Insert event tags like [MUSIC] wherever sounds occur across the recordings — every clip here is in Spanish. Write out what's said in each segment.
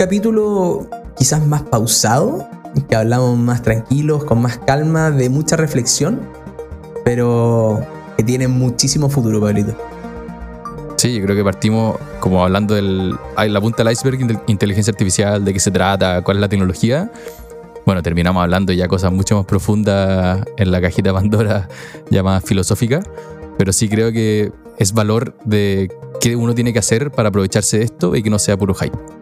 capítulo quizás más pausado, que hablamos más tranquilos, con más calma, de mucha reflexión, pero que tiene muchísimo futuro, Pablito. Sí, yo creo que partimos como hablando de la punta del iceberg inteligencia artificial, de qué se trata, cuál es la tecnología. Bueno, terminamos hablando ya cosas mucho más profundas en la cajita Pandora, [LAUGHS] más filosófica, pero sí creo que es valor de qué uno tiene que hacer para aprovecharse de esto y que no sea puro hype.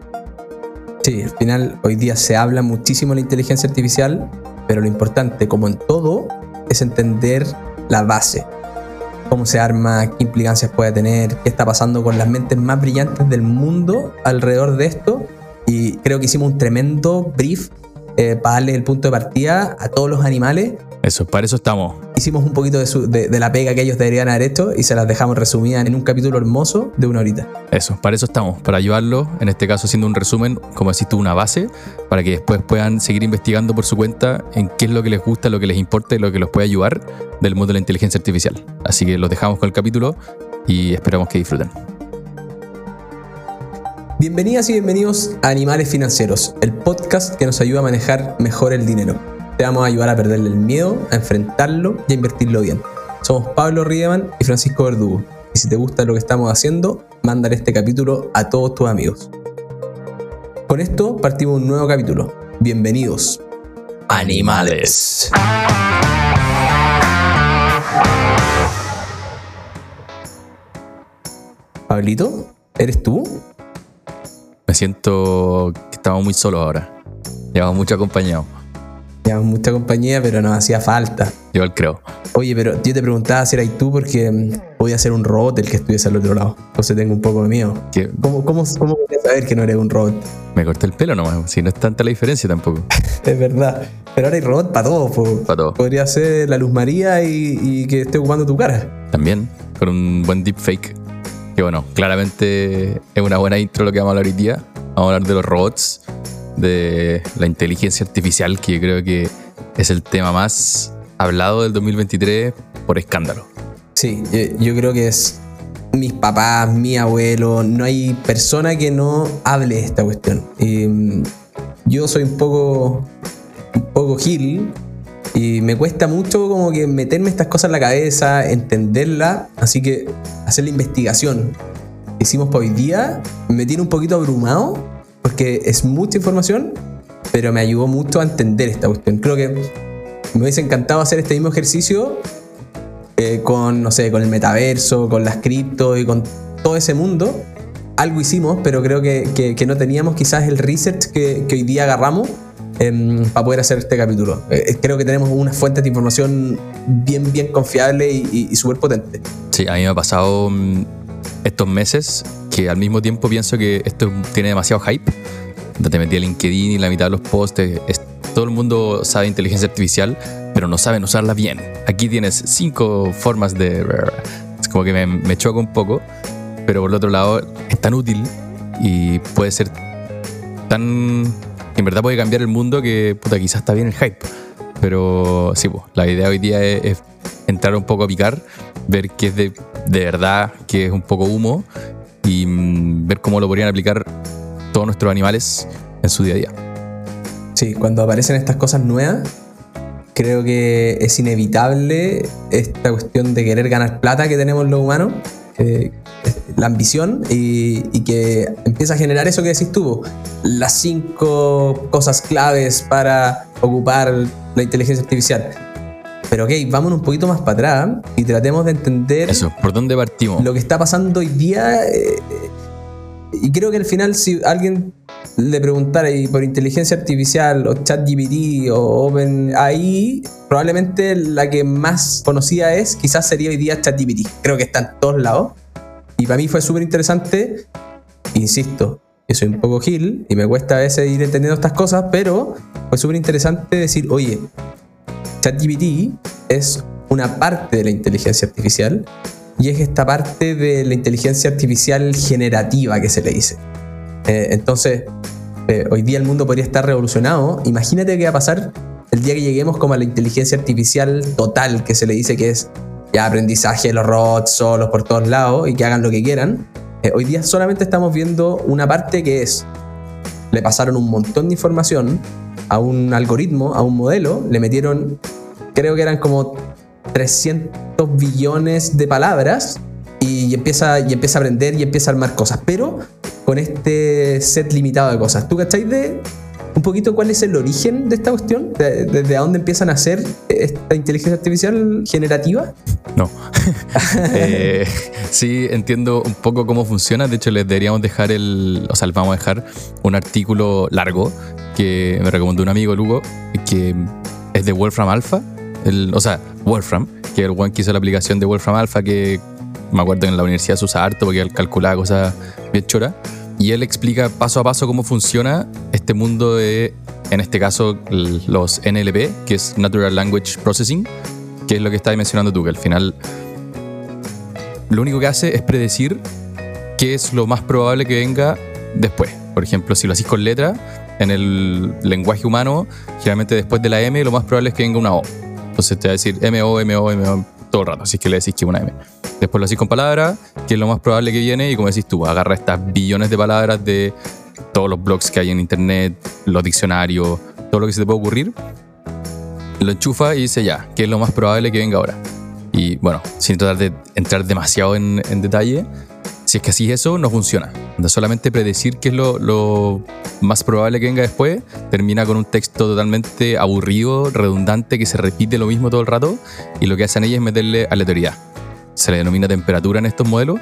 Sí, al final hoy día se habla muchísimo de la inteligencia artificial, pero lo importante, como en todo, es entender la base. Cómo se arma, qué implicancias puede tener, qué está pasando con las mentes más brillantes del mundo alrededor de esto. Y creo que hicimos un tremendo brief eh, para darle el punto de partida a todos los animales eso, para eso estamos. Hicimos un poquito de, la pega que ellos deberían haber hecho y se las dejamos resumidas en un capítulo hermoso de una horita. Eso, para eso estamos, para ayudarlos, en este caso haciendo un resumen, como decís tú, una base, para que después puedan seguir investigando por su cuenta en qué es lo que les gusta, lo que les importa y lo que los puede ayudar del mundo de la inteligencia artificial. Así que los dejamos con el capítulo y esperamos que disfruten. Bienvenidas y bienvenidos a Animales Financieros, el podcast que nos ayuda a manejar mejor el dinero te vamos a ayudar a perderle el miedo, a enfrentarlo y a invertirlo bien. Somos Pablo Riedemann y Francisco Verdugo. Y si te gusta lo que estamos haciendo, mándale este capítulo a todos tus amigos. Con esto partimos un nuevo capítulo. Bienvenidos. Animales. Pablito, ¿eres tú? Me siento que estamos muy solos ahora. Llevamos mucho acompañado mucha compañía, pero nos hacía falta. Yo creo. Oye, pero yo te preguntaba si eras tú porque mm, podía ser un robot el que estuviese al otro lado. Entonces tengo un poco de miedo. ¿Cómo, cómo, cómo saber que no eres un robot? Me corté el pelo nomás, si no es tanta la diferencia tampoco. [LAUGHS] es verdad. Pero ahora hay robot para todo. Para todo. Podría ser la Luz María y, y que esté ocupando tu cara. También, con un buen deepfake. Que bueno, claramente es una buena intro lo que vamos a hablar hoy día. Vamos a hablar de los robots de la inteligencia artificial, que yo creo que es el tema más hablado del 2023 por escándalo. Sí, yo, creo que es mis papás, mi abuelo, no hay persona que no hable de esta cuestión. Mm, yo soy un poco, un poco gil y me cuesta mucho como que meterme estas cosas en la cabeza, entenderla, así que hacer la investigación hicimos para hoy día me tiene un poquito abrumado porque es mucha información, pero me ayudó mucho a entender esta cuestión. Creo que me hubiese encantado hacer este mismo ejercicio eh, con, no sé, con el metaverso, con las cripto y con todo ese mundo. Algo hicimos, pero creo que, que, no teníamos quizás el research que, que hoy día agarramos em, para poder hacer este capítulo. Eh, eh, creo que tenemos una fuente de información bien, bien confiable y, y súper potente. Sí, a mí me ha pasado mm, estos meses que al mismo tiempo pienso que esto tiene demasiado hype. Te metí a LinkedIn y la mitad de los posts, todo el mundo sabe inteligencia artificial, pero no saben usarla bien. Aquí tienes cinco formas de... Es como que me, me choca un poco, pero por el otro lado es tan útil y puede ser tan... En verdad puede cambiar el mundo que puta, quizás está bien el hype. Pero sí, pues, la idea hoy día es, entrar un poco a picar, ver qué es de, de verdad, qué es un poco humo y mm, ver cómo lo podrían aplicar todos nuestros animales en su día a día. Sí, cuando aparecen estas cosas nuevas, creo que es inevitable esta cuestión de querer ganar plata que tenemos los humanos, la ambición y, que empieza a generar eso que decís tú, las cinco cosas claves para ocupar la inteligencia artificial. Pero ok, vámonos un poquito más para atrás y tratemos de entender. Eso, ¿por dónde partimos? Lo que está pasando hoy día. Eh, y creo que al final, si alguien le preguntara por inteligencia artificial o ChatGPT o OpenAI, probablemente la que más conocida es, quizás sería hoy día ChatGPT. Creo que está en todos lados. Y para mí fue súper interesante, insisto, que soy un poco gil y me cuesta a veces ir entendiendo estas cosas, pero fue súper interesante decir, oye, ChatGPT es una parte de la inteligencia artificial y es esta parte de la inteligencia artificial generativa que se le dice. Eh, entonces, eh, hoy día el mundo podría estar revolucionado. Imagínate qué va a pasar el día que lleguemos como a la inteligencia artificial total, que se le dice que es ya aprendizaje de los robots solos por todos lados y que hagan lo que quieran. Eh, hoy día solamente estamos viendo una parte que es le pasaron un montón de información a un algoritmo, a un modelo, le metieron, creo que eran como 300 billones de palabras y empieza, y empieza a aprender y empieza a armar cosas, pero con este set limitado de cosas. ¿Tú cacháis de un poquito cuál es el origen de esta cuestión? ¿Desde dónde empiezan a hacer esta inteligencia artificial generativa? No. [LAUGHS] Eh, sí, entiendo un poco cómo funciona. De hecho, les deberíamos dejar el. Vamos a dejar un artículo largo que me recomendó un amigo, Lugo, que es de Wolfram Alpha. El, o sea, Wolfram, que el one que hizo la aplicación de Wolfram Alpha que me acuerdo en la universidad se usa harto porque él calculaba cosas bien choras. Y él explica paso a paso cómo funciona este mundo de, en este caso, los NLP, que es Natural Language Processing, que es lo que estabas mencionando tú, que al final lo único que hace es predecir qué es lo más probable que venga después. Por ejemplo, si lo haces con letra, en el lenguaje humano, generalmente después de la M, lo más probable es que venga una O. Entonces te va a decir MO, MO, MO todo el rato, así que le decís que una M. Después lo hacís con palabras, que es lo más probable que viene, y como decís tú, agarra estas billones de palabras de todos los blogs que hay en internet, los diccionarios, todo lo que se te puede ocurrir, lo enchufa y dice ya, ¿qué es lo más probable que venga ahora? Y bueno, sin tratar de entrar demasiado en, detalle, si es que así eso, no funciona. No solamente predecir qué es lo, lo, más probable que venga después, termina con un texto totalmente aburrido, redundante, que se repite lo mismo todo el rato, y lo que hacen ellos es meterle aleatoriedad se le denomina temperatura en estos modelos,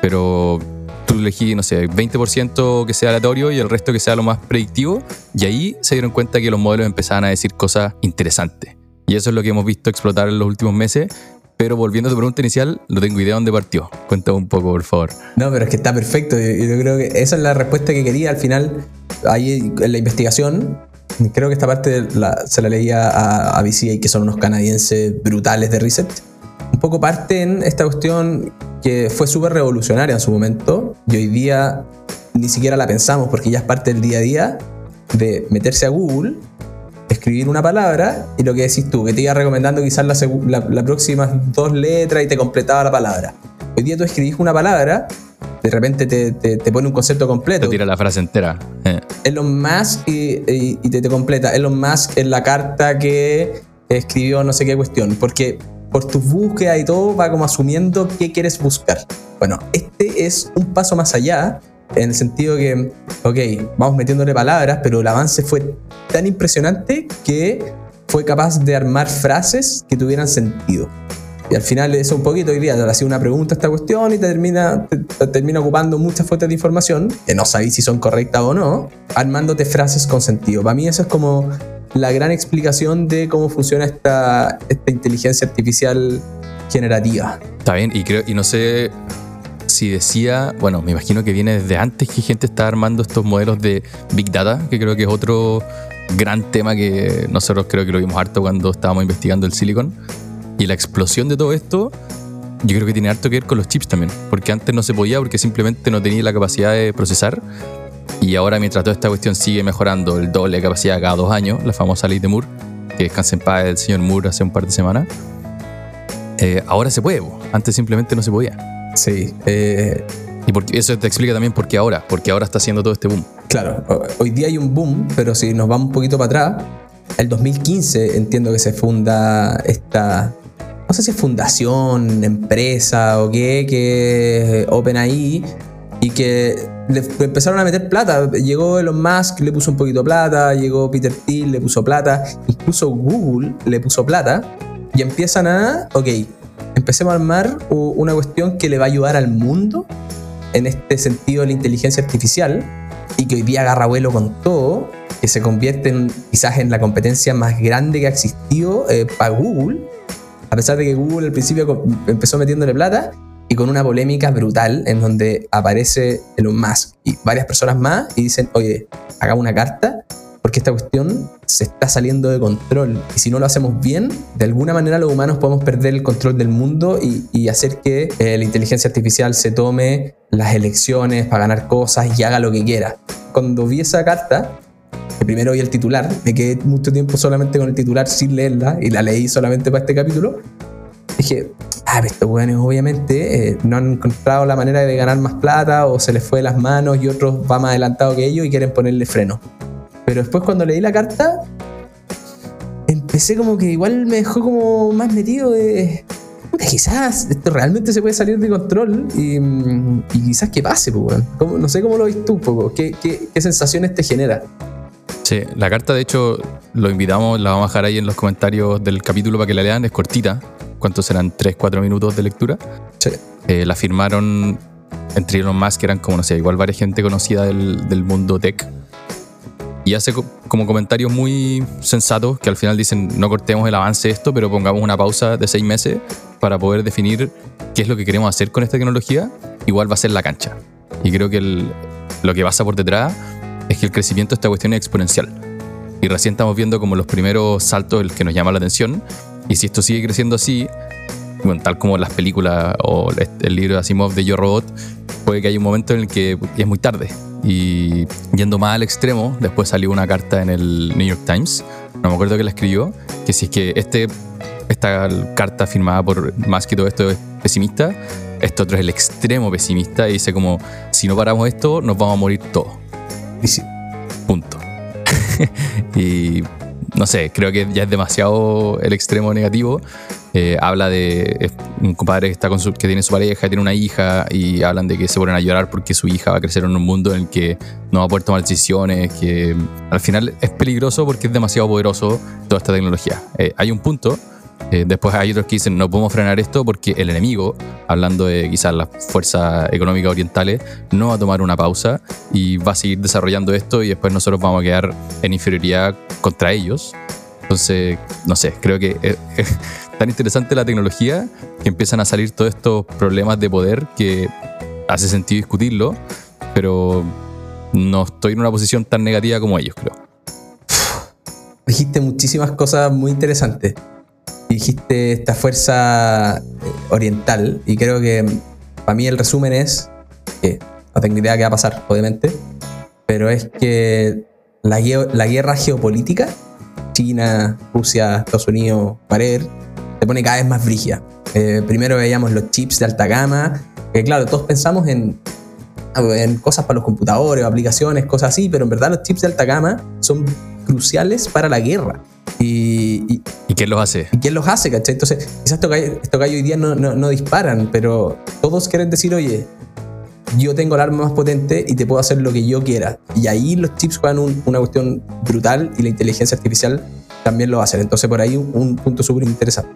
pero tú elegí, no sé, 20% que sea aleatorio y el resto que sea lo más predictivo, y ahí se dieron cuenta que los modelos empezaban a decir cosas interesantes. Y eso es lo que hemos visto explotar en los últimos meses. Pero volviendo a tu pregunta inicial, no tengo idea dónde partió. Cuéntame un poco, por favor. No, pero es que está perfecto. Yo, yo creo que esa es la respuesta que quería. Al final, ahí en la investigación, creo que esta parte se la leía a, a BCA, que son unos canadienses brutales de Reset un poco parte en esta cuestión que fue súper revolucionaria en su momento y hoy día ni siquiera la pensamos porque ya es parte del día a día de meterse a Google, escribir una palabra y lo que decís tú, que te iba recomendando quizás las la, próximas dos letras y te completaba la palabra. Hoy día tú escribís una palabra, de repente te, te, pone un concepto completo. Te tira la frase entera. Eh. Elon Musk y, y, y te, te completa. Elon Musk en la carta que escribió no sé qué cuestión. Porque por tus búsquedas y todo, va como asumiendo qué quieres buscar. Bueno, este es un paso más allá, en el sentido que, ok, vamos metiéndole palabras, pero el avance fue tan impresionante que fue capaz de armar frases que tuvieran sentido. Y al final eso un poquito hoy día te hacía una pregunta a esta cuestión y te termina, termina ocupando muchas fuentes de información que no sabéis si son correctas o no, armándote frases con sentido. Para mí eso es como la gran explicación de cómo funciona esta, esta inteligencia artificial generativa. Está bien, y, creo, y no sé si decía, bueno, me imagino que viene desde antes que gente está armando estos modelos de Big Data, que creo que es otro gran tema que nosotros creo que lo vimos harto cuando estábamos investigando el Silicon. Y la explosión de todo esto, yo creo que tiene harto que ver con los chips también, porque antes no se podía porque simplemente no tenía la capacidad de procesar y ahora, mientras toda esta cuestión sigue mejorando el doble de capacidad cada dos años, la famosa ley de Moore, que descansa en paz el señor Moore hace un par de semanas, eh, ahora se puede. Antes simplemente no se podía. Sí. Eh, y porque, eso te explica también por qué ahora, porque ahora está haciendo todo este boom. Claro, hoy día hay un boom, pero si nos vamos un poquito para atrás, el 2015 entiendo que se funda esta, no sé si es fundación, empresa o qué, que es OpenAI, y que le empezaron a meter plata. Llegó Elon Musk, le puso un poquito de plata, llegó Peter Thiel, le puso plata, incluso Google le puso plata y empiezan a, ok, empecemos a armar una cuestión que le va a ayudar al mundo en este sentido de la inteligencia artificial y que hoy día agarra vuelo con todo, que se convierte en, quizás en la competencia más grande que ha existido eh, para Google, a pesar de que Google al principio empezó metiéndole plata y con una polémica brutal en donde aparece Elon Musk y varias personas más y dicen, oye, hagamos una carta porque esta cuestión se está saliendo de control y si no lo hacemos bien, de alguna manera los humanos podemos perder el control del mundo y, hacer que eh, la inteligencia artificial se tome las elecciones para ganar cosas y haga lo que quiera. Cuando vi esa carta, que primero vi el titular, me quedé mucho tiempo solamente con el titular sin leerla y la leí solamente para este capítulo, dije, ah, estos weones obviamente eh, no han encontrado la manera de ganar más plata o se les fue de las manos y otros va más adelantado que ellos y quieren ponerle freno. Pero después cuando leí la carta, empecé como que igual me dejó como más metido de... puta, Quizás esto realmente se puede salir de control y, y quizás que pase, pues, weón. ¿Cómo- No sé cómo lo ves tú poco. ¿Qué, qué, qué sensaciones te genera? Sí, la carta de hecho lo invitamos, la vamos a dejar ahí en los comentarios del capítulo para que la lean, es cortita. ¿Cuántos serán? ¿3, 4 minutos de lectura? Sí. Eh, la firmaron entre Elon Musk, que eran como, no sé, igual varias gente conocida del, del mundo tech. Y hace co- como comentarios muy sensatos que al final dicen, no cortemos el avance de esto, pero pongamos una pausa de seis meses para poder definir qué es lo que queremos hacer con esta tecnología. Igual va a ser la cancha. Y creo que lo que pasa por detrás es que el crecimiento de esta cuestión es exponencial. Y recién estamos viendo como los primeros saltos el que nos llama la atención. Y si esto sigue creciendo así, bueno, tal como las películas o el libro de Asimov de Yo Robot, puede que haya un momento en el que es muy tarde. Y yendo más al extremo, después salió una carta en el New York Times, no me acuerdo que la escribió, que si es que este, esta carta firmada por más que todo esto es pesimista, esto otro es el extremo pesimista y dice como, si no paramos esto, nos vamos a morir todos. Y sí, Punto. [LAUGHS] y no sé, creo que ya es demasiado el extremo negativo. Eh, habla de un compadre que, está con su- que tiene su pareja, tiene una hija y hablan de que se ponen a llorar porque su hija va a crecer en un mundo en el que no va a poder tomar decisiones, que al final es peligroso porque es demasiado poderoso toda esta tecnología. Eh, hay un punto, eh, después hay otros que dicen no podemos frenar esto porque el enemigo, hablando de quizás las fuerzas económicas orientales, no va a tomar una pausa y va a seguir desarrollando esto y después nosotros vamos a quedar en inferioridad contra ellos. Entonces, no sé, creo que es, [LAUGHS] es tan interesante la tecnología que empiezan a salir todos estos problemas de poder que hace sentido discutirlo, pero no estoy en una posición tan negativa como ellos, creo. dijiste muchísimas cosas muy interesantes. Dijiste esta fuerza eh, oriental y creo que para mí el resumen es que no tengo idea qué va a pasar, obviamente, pero es que la, la guerra geopolítica, China, Rusia, Estados Unidos, whatever, se pone cada vez más brígida. Eh, primero veíamos los chips de alta gama, que claro, todos pensamos en, en cosas para los computadores, aplicaciones, cosas así, pero en verdad los chips de alta gama son cruciales para la guerra. Y, y- ¿Y quién los hace? ¿Y quién los hace, cachai? Entonces, quizás estos gallos, estos gallos hoy día no, no- no disparan, pero todos quieren decir, oye, yo tengo el arma más potente y te puedo hacer lo que yo quiera. Y ahí los chips juegan un- una cuestión brutal y la inteligencia artificial también lo hacer. Entonces, por ahí un, un punto súper interesante.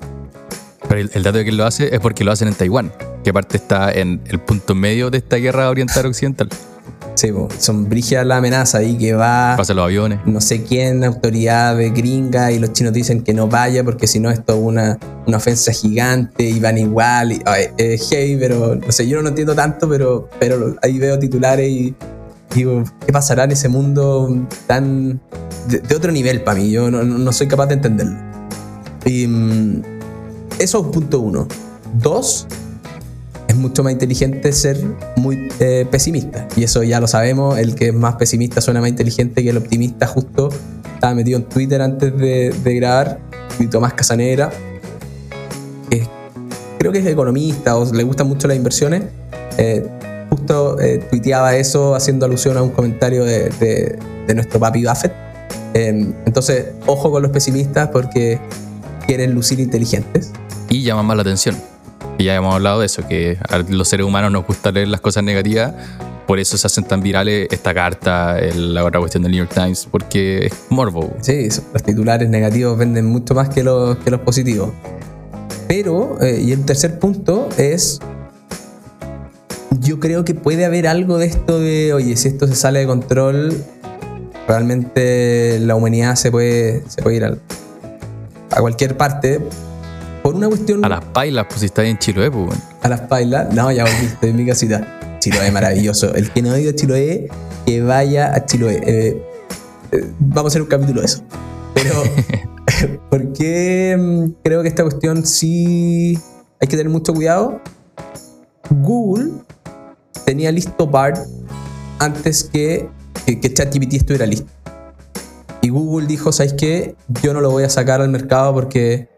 Pero el, el dato de quién lo hace es porque lo hacen en Taiwán, que aparte está en el punto medio de esta guerra oriental occidental. Sí, son brígidas la amenaza ahí que va Pasa los aviones. no sé quién, autoridad de gringa, y los chinos dicen que no vaya porque si no esto es una, una ofensa gigante y van igual. Y, ay, es heavy, pero no sé, yo no lo entiendo tanto, pero, pero ahí veo titulares y digo, ¿qué pasará en ese mundo tan de, de otro nivel para mí? Yo no, no- no soy capaz de entenderlo. Y mm, eso es punto uno. Dos, es mucho más inteligente ser muy eh, pesimista. Y eso ya lo sabemos. El que es más pesimista suena más inteligente que el optimista. Justo estaba metido en Twitter antes de, de grabar. Y Tomás Casanera, que creo que es economista o le gustan mucho las inversiones, eh, justo eh, tuiteaba eso haciendo alusión a un comentario de, de- nuestro papi Buffett. Eh, entonces, ojo con los pesimistas porque quieren lucir inteligentes. Y llaman más la atención. Y ya hemos hablado de eso, que a los seres humanos nos gusta leer las cosas negativas, por eso se hacen tan virales esta carta, la otra cuestión del New York Times, porque es morbo. Sí, los titulares negativos venden mucho más que los, que los positivos. Pero, eh, y el tercer punto es, yo creo que puede haber algo de esto de, oye, si esto se sale de control, realmente la humanidad se puede, se puede ir al- a cualquier parte por una cuestión A las pailas, pues si está ahí en Chiloé, pues, bueno. a las pailas. No, ya volviste en mi casita. Chiloé, maravilloso. El que no ha ido a Chiloé, que vaya a Chiloé. Eh, eh, vamos a hacer un capítulo de eso. Pero, [LAUGHS] ¿por qué mm, creo que esta cuestión sí hay que tener mucho cuidado? Google tenía listo BART antes que, que, que ChatGPT estuviera listo. Y Google dijo, ¿sabes qué? Yo no lo voy a sacar al mercado porque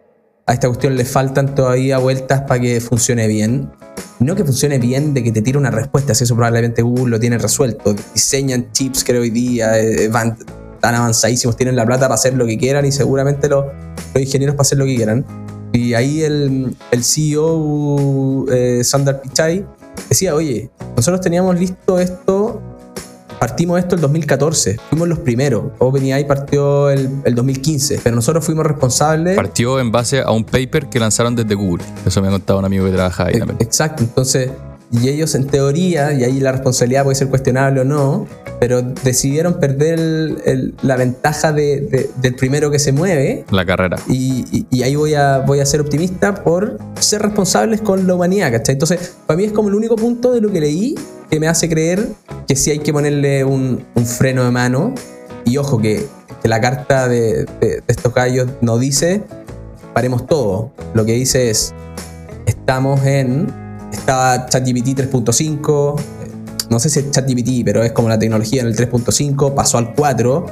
a esta cuestión le faltan todavía vueltas para que funcione bien. No que funcione bien de que te tire una respuesta, si eso probablemente Google lo tiene resuelto. Diseñan chips que hoy día eh, van tan avanzadísimos, tienen la plata para hacer lo que quieran y seguramente los, los ingenieros para hacer lo que quieran. Y ahí el, el CEO, eh, Pichai, decía, oye, nosotros teníamos listo esto, partimos esto el 2014, fuimos los primeros. OpenAI partió el, el 2015, pero nosotros fuimos responsables. Partió en base a un paper que lanzaron desde Google. Eso me ha contado un amigo que trabaja ahí también. Exacto, entonces, y ellos en teoría, y ahí la responsabilidad puede ser cuestionable o no, pero decidieron perder el- el- la ventaja de- de- del primero que se mueve La carrera. y, y- y ahí voy a, voy a ser optimista por ser responsables con la humanidad, ¿cachai? Entonces, para mí es como el único punto de lo que leí que me hace creer que sí hay que ponerle un, un freno de mano. Y ojo, que, que la carta de, de- de estos gallos no dice paremos todo. Lo que dice es estamos en. Estaba ChatGPT 3.5. eh, No sé si es ChatGPT, pero es como la tecnología en el 3.5, pasó al 4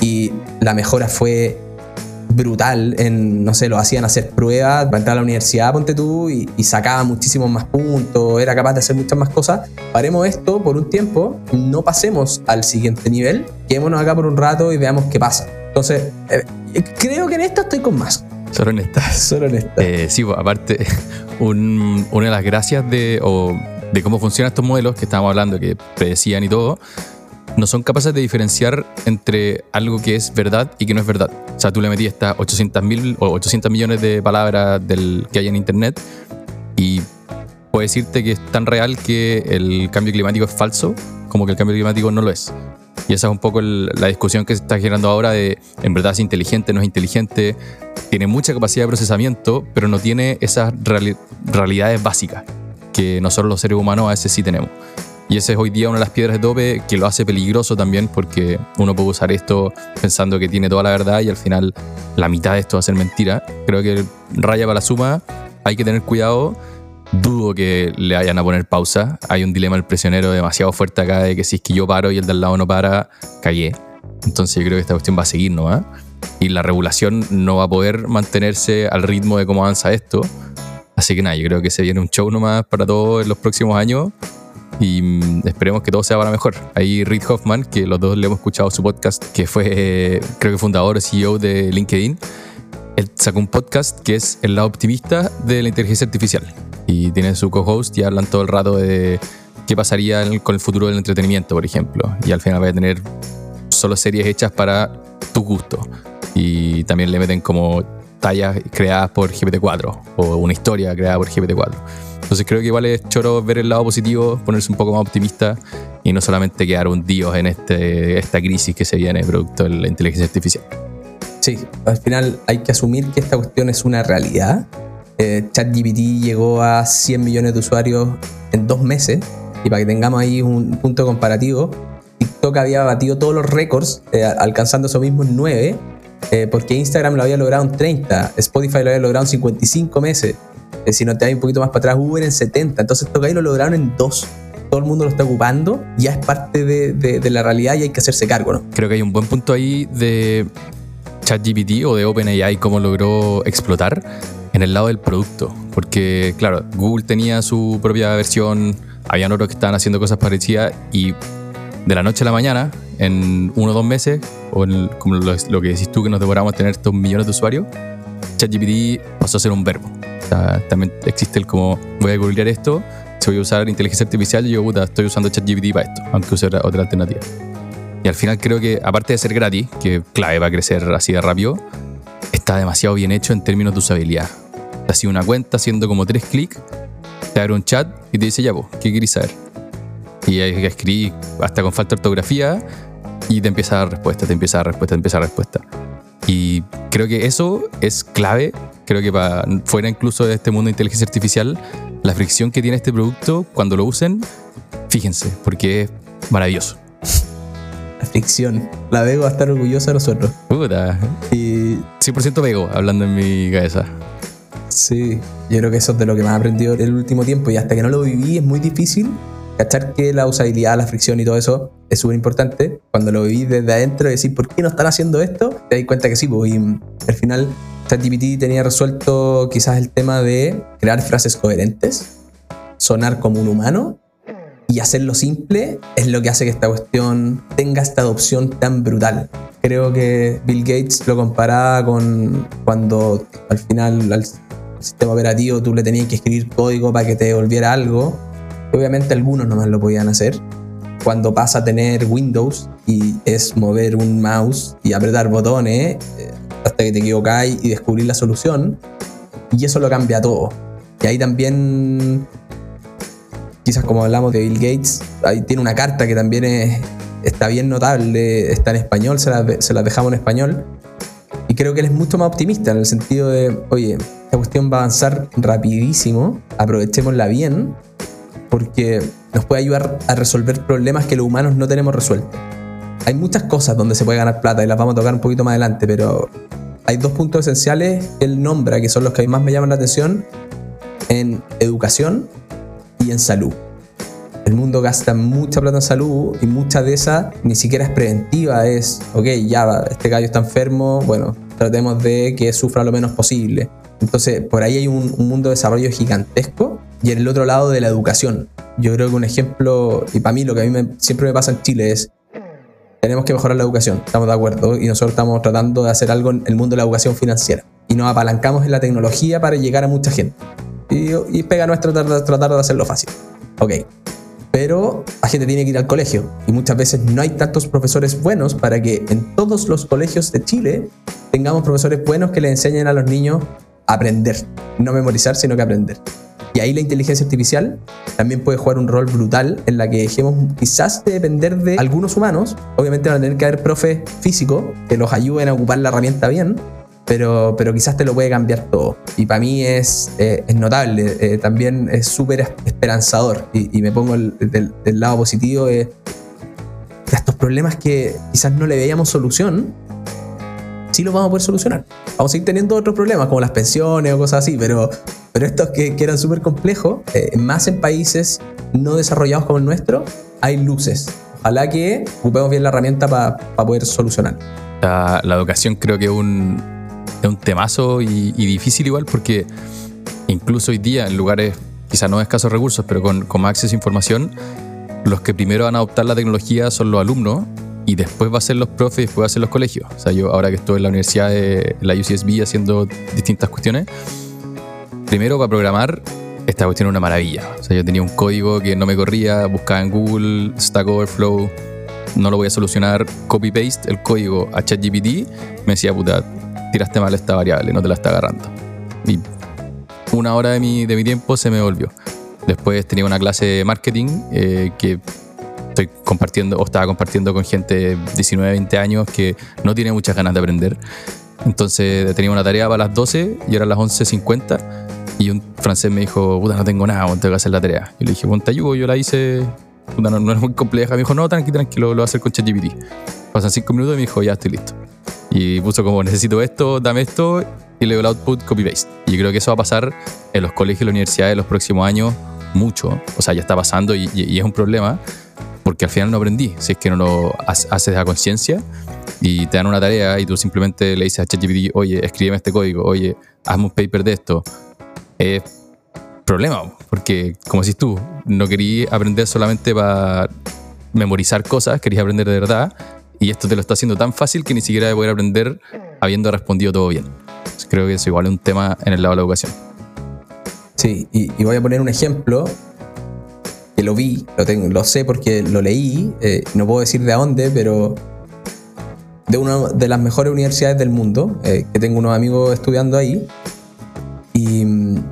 y la mejora fue brutal. En, no sé, lo hacían hacer pruebas para entrar a la universidad, ponte tú, y, sacaba muchísimos más puntos, era capaz de hacer muchas más cosas. Paremos esto por un tiempo, no pasemos al siguiente nivel, quedémonos acá por un rato y veamos qué pasa. Entonces, eh, creo que en esto estoy con más. Solo en estas. [LAUGHS] Solo en esta. Eh, sí, pues, aparte, [LAUGHS] un- una de las gracias de, o de cómo funcionan estos modelos que estábamos hablando, que predecían y todo, no son capaces de diferenciar entre algo que es verdad y que no es verdad. O sea, tú le metías estas 800 mil o 800 millones de palabras del, que hay en Internet y puede decirte que es tan real que el cambio climático es falso como que el cambio climático no lo es. Y esa es un poco el- la discusión que se está generando ahora de en verdad es inteligente, no es inteligente, tiene mucha capacidad de procesamiento, pero no tiene esas reali- realidades básicas que nosotros los seres humanos a veces sí tenemos. Y esa es hoy día una de las piedras de tope que lo hace peligroso también porque uno puede usar esto pensando que tiene toda la verdad y al final la mitad de esto va a ser mentira. Creo que raya para la suma, hay que tener cuidado. Dudo que le vayan a poner pausa. Hay un dilema del prisionero demasiado fuerte acá de que si es que yo paro y el de al lado no para, callé. Entonces yo creo que esta cuestión va a seguir, ¿no? ¿Ah? Y la regulación no va a poder mantenerse al ritmo de cómo avanza esto. Así que nada, yo creo que se viene un show nomás para todos en los próximos años y mm, esperemos que todo sea para mejor. Ahí Reid Hoffman, que los dos le hemos escuchado su podcast, que fue creo que fundador o CEO de LinkedIn, él sacó un podcast que es el lado optimista de la inteligencia artificial y tiene su co-host y hablan todo el rato de qué pasaría con el futuro del entretenimiento, por ejemplo. Y al final va a tener solo series hechas para tu gusto. Y también le meten como tallas creadas por GPT-4 o una historia creada por GPT-4. Entonces creo que es choro ver el lado positivo, ponerse un poco más optimista y no solamente quedar hundidos en este, esta crisis que se viene producto de la inteligencia artificial. Sí, al final hay que asumir que esta cuestión es una realidad. Eh, ChatGPT llegó a 100 millones de usuarios en dos meses. Y para que tengamos ahí un punto comparativo, TikTok había batido todos los récords, eh, alcanzando eso mismo en 9, eh, porque Instagram lo había logrado en 30, Spotify lo había logrado en 55 meses. Eh, si no te vas un poquito más para atrás, Uber en 70. Entonces estos gallos lo lograron en dos. Todo el mundo lo está ocupando, ya es parte de la realidad y hay que hacerse cargo, ¿no? Creo que hay un buen punto ahí de ChatGPT o de OpenAI, cómo logró explotar en el lado del producto. Porque, claro, Google tenía su propia versión, habían otros que estaban haciendo cosas parecidas y de la noche a la mañana, en uno o dos meses, o en como lo, que decís tú, que nos demoramos a tener estos millones de usuarios, ChatGPT pasó a ser un verbo. O sea, también existe el como, voy a googlear esto, si voy a usar inteligencia artificial, yo puta, estoy usando ChatGPT para esto, aunque use otra, otra alternativa. Y al final creo que, aparte de ser gratis, que clave va a crecer así de rápido, está demasiado bien hecho en términos de usabilidad. Así una cuenta, haciendo como tres clics, te abre un chat y te dice, ya vos, ¿qué querés saber? Y ahí escribí hasta con falta de ortografía y te empieza a dar respuesta, te empieza a dar respuesta, te empieza a dar respuesta. Y creo que eso es clave. Creo que para fuera incluso de este mundo de inteligencia artificial, la fricción que tiene este producto cuando lo usen, fíjense, porque es maravilloso. La fricción. La Vego va a estar orgullosa de nosotros. Puta, Y 100% Vego, hablando en mi cabeza. sí, yo creo que eso es de lo que más he aprendido el último tiempo y hasta que no lo viví es muy difícil cachar que la usabilidad, la fricción y todo eso es súper importante. Cuando lo viví desde adentro y decir, ¿por qué no están haciendo esto? Te das cuenta que sí, pues, y al final ChatGPT tenía resuelto quizás el tema de crear frases coherentes, sonar como un humano y hacerlo simple es lo que hace que esta cuestión tenga esta adopción tan brutal. Creo que Bill Gates lo comparaba con cuando al final al sistema operativo tú le tenías que escribir código para que te devolviera algo. Obviamente algunos nomás lo podían hacer. Cuando pasa a tener Windows y es mover un mouse y apretar botones eh, hasta que te equivocáis y descubrir la solución. Y eso lo cambia todo. Y ahí también quizás como hablamos de Bill Gates, ahí tiene una carta que también está bien notable, está en español, se la, dejamos en español. Y creo que él es mucho más optimista en el sentido de, oye, esta cuestión va a avanzar rapidísimo, aprovechémosla bien, porque nos puede ayudar a resolver problemas que los humanos no tenemos resueltos. Hay muchas cosas donde se puede ganar plata y las vamos a tocar un poquito más adelante, pero hay dos puntos esenciales que él nombra, que son los que más me llaman la atención, en educación en salud. El mundo gasta mucha plata en salud y mucha de esa ni siquiera es preventiva, es, ok, ya, este gallo está enfermo, bueno, tratemos de que sufra lo menos posible. Entonces, por ahí hay un, mundo de desarrollo gigantesco y en el otro lado de la educación. Yo creo que un ejemplo, y para mí lo que a mí siempre me pasa en Chile es, tenemos que mejorar la educación, estamos de acuerdo, y nosotros estamos tratando de hacer algo en el mundo de la educación financiera. Y nos apalancamos en la tecnología para llegar a mucha gente y, pega nuestro tratar, tratar de hacerlo fácil. Ok. Pero la gente tiene que ir al colegio y muchas veces no hay tantos profesores buenos para que en todos los colegios de Chile tengamos profesores buenos que le enseñen a los niños a aprender, no memorizar, sino que aprender. Y ahí la inteligencia artificial también puede jugar un rol brutal en la que dejemos quizás de depender de algunos humanos. Obviamente van a tener que haber profes físicos que los ayuden a ocupar la herramienta bien, pero, pero quizás te lo puede cambiar todo. Y para mí es, eh, notable, eh, también es súper esperanzador. Y, me pongo del, lado positivo de, estos problemas que quizás no le veíamos solución, sí los vamos a poder solucionar. Vamos a ir teniendo otros problemas como las pensiones o cosas así, pero, pero estos que, que eran súper complejos, eh, más en países no desarrollados como el nuestro, hay luces. Ojalá que ocupemos bien la herramienta para poder solucionar. La, la, educación creo que es un, es un temazo y, difícil igual porque incluso hoy día en lugares quizás no de escasos recursos, pero con, con más acceso a información, los que primero van a adoptar la tecnología son los alumnos y después va a ser los profes y después va a ser los colegios. O sea, yo ahora que estoy en la universidad de la UCSB haciendo distintas cuestiones, primero para programar, esta cuestión es una maravilla. O sea, yo tenía un código que no me corría, buscaba en Google, Stack Overflow, no lo voy a solucionar, copy-paste el código a ChatGPT, me decía, puta, tiraste mal esta variable, no te la está agarrando. Y una hora de mi, de mi tiempo se me volvió. Después tenía una clase de marketing eh, que estoy compartiendo o estaba compartiendo con gente de 19, 20 años que no tiene muchas ganas de aprender. Entonces tenía una tarea para las 12 y eran las 11.50 y un francés me dijo, puta, no tengo nada, tengo que hacer la tarea. Y le dije, bueno, te ayudo, yo la hice, puta, no, no, es muy compleja. Me dijo, no, tranqui, tranquilo, lo voy a hacer con ChatGPT. Pasan 5 minutos y me dijo, ya estoy listo. Y puso como necesito esto, dame esto y le el output copy paste. Y creo que eso va a pasar en los colegios y las universidades en los próximos años mucho. O sea, ya está pasando y, es un problema porque al final no aprendí. Si es que no lo haces a conciencia y te dan una tarea y tú simplemente le dices a ChatGPT, oye, escríbeme este código, oye, hazme un paper de esto. Es problema, porque como decís tú, no querías aprender solamente para memorizar cosas, querías aprender de verdad y esto te lo está haciendo tan fácil que ni siquiera de poder aprender habiendo respondido todo bien. creo que eso igual es un tema en el lado de la educación. Sí, y, voy a poner un ejemplo que lo vi, lo, tengo, lo sé porque lo leí, eh, no puedo decir de dónde, pero de una de las mejores universidades del mundo, eh, que tengo unos amigos estudiando ahí, y mm,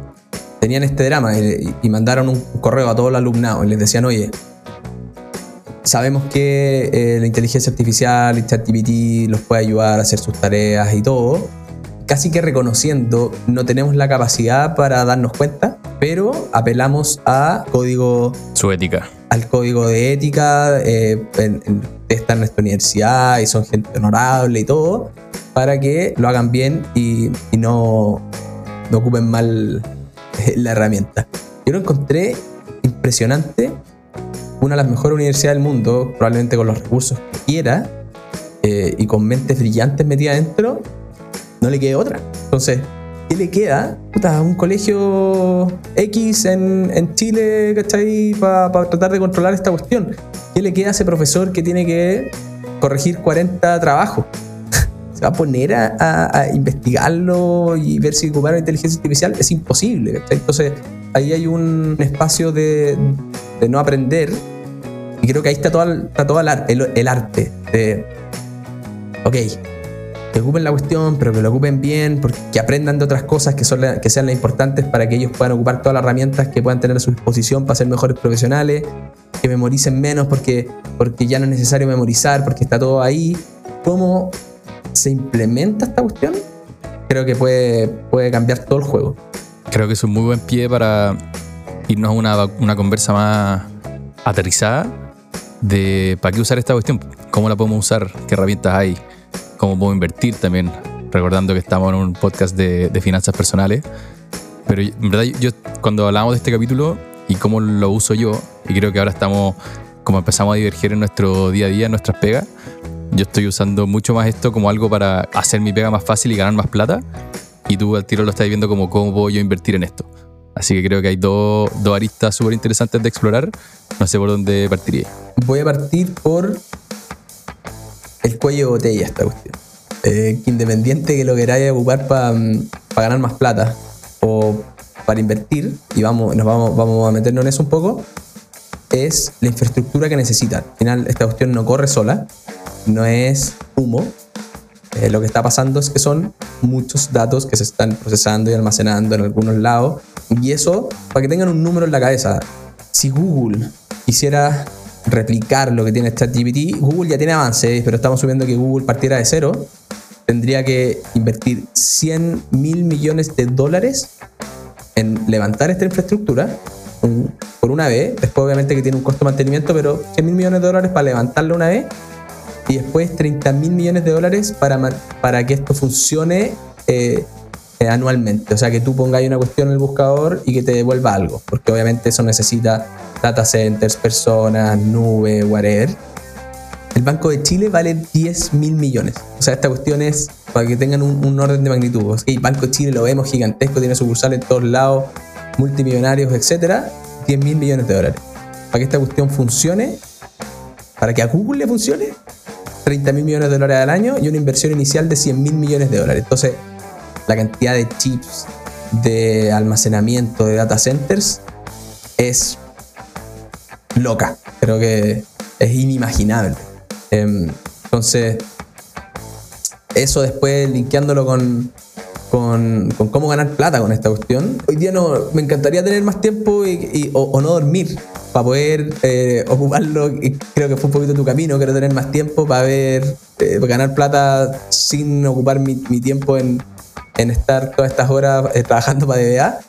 tenían este drama y, y mandaron un correo a todos los alumnados y les decían, oye, sabemos que eh, la inteligencia artificial y ChatGPT los puede ayudar a hacer sus tareas y todo, casi que reconociendo no tenemos la capacidad para darnos cuenta, pero apelamos a código... Su ética. Al código de ética, eh, está en nuestra universidad y son gente honorable y todo, para que lo hagan bien y, no, no ocupen mal [LAUGHS] la herramienta. Yo lo encontré impresionante una de las mejores universidades del mundo, probablemente con los recursos que quiera eh, y con mentes brillantes metidas adentro, no le quede otra. Entonces, ¿qué le queda? Puta, un colegio X en, en Chile, ¿cachai? Para tratar de controlar esta cuestión. ¿Qué le queda a ese profesor que tiene que corregir 40 trabajos? [LAUGHS] ¿Se va a poner a, a, investigarlo y ver si ocuparon inteligencia artificial? Es imposible, ¿cachai? Entonces, ahí hay un espacio de, no aprender y creo que ahí está todo, el, arte de, ok, que ocupen la cuestión, pero que lo ocupen bien, porque, que aprendan de otras cosas que, sean las importantes para que ellos puedan ocupar todas las herramientas que puedan tener a su disposición para ser mejores profesionales, que memoricen menos porque, ya no es necesario memorizar, porque está todo ahí. ¿Cómo se implementa esta cuestión? Creo que puede cambiar todo el juego. Creo que es un muy buen pie para irnos a una, una conversa más aterrizada de para qué usar esta cuestión, cómo la podemos usar, qué herramientas hay, cómo puedo invertir también, recordando que estamos en un podcast de, finanzas personales. Pero en verdad, yo cuando hablamos de este capítulo y cómo lo uso yo, y creo que ahora estamos, como empezamos a diverger en nuestro día a día, en nuestras pegas, yo estoy usando mucho más esto como algo para hacer mi pega más fácil y ganar más plata. Y tú al tiro lo estás viendo como cómo puedo yo invertir en esto. Así que creo que hay dos, dos aristas súper interesantes de explorar. No sé por dónde partiría. Voy a partir por el cuello de botella esta cuestión. Eh, independiente que lo queráis ocupar para ganar más plata o para invertir, y vamos, nos vamos, vamos a meternos en eso un poco, es la infraestructura que necesitan. Al final, esta cuestión no corre sola, no es humo, eh, lo que está pasando es que son muchos datos que se están procesando y almacenando en algunos lados. Y eso, para que tengan un número en la cabeza, si Google quisiera replicar lo que tiene ChatGPT, Google ya tiene avances, pero estamos subiendo que Google partiera de cero, tendría que invertir 100 mil millones de dólares en levantar esta infraestructura por una vez. Después obviamente que tiene un costo de mantenimiento, pero 100 mil millones de dólares para levantarlo una vez y después 30 mil millones de dólares para, para que esto funcione eh, eh, anualmente. O sea, que tú pongas una cuestión en el buscador y que te devuelva algo, porque obviamente eso necesita data centers, personas, nube, whatever. El Banco de Chile vale 10 mil millones. O sea, esta cuestión es para que tengan un, orden de magnitud. El Banco de Chile lo vemos gigantesco, tiene sucursales en todos lados, multimillonarios, etcétera. 10 mil millones de dólares. Para que esta cuestión funcione, para que a Google le funcione, 30 mil millones de dólares al año y una inversión inicial de 100 mil millones de dólares. Entonces, la cantidad de chips, de almacenamiento, de data centers es loca. Creo que es inimaginable. Em, entonces, eso después linkeándolo con, con, cómo ganar plata con esta cuestión. Hoy día no, me encantaría tener más tiempo y, o, no dormir para poder eh, ocuparlo. creo que fue un poquito tu camino, quiero tener más tiempo para ver, eh, ganar plata sin ocupar mi, tiempo en, estar todas estas horas eh, trabajando para DBA.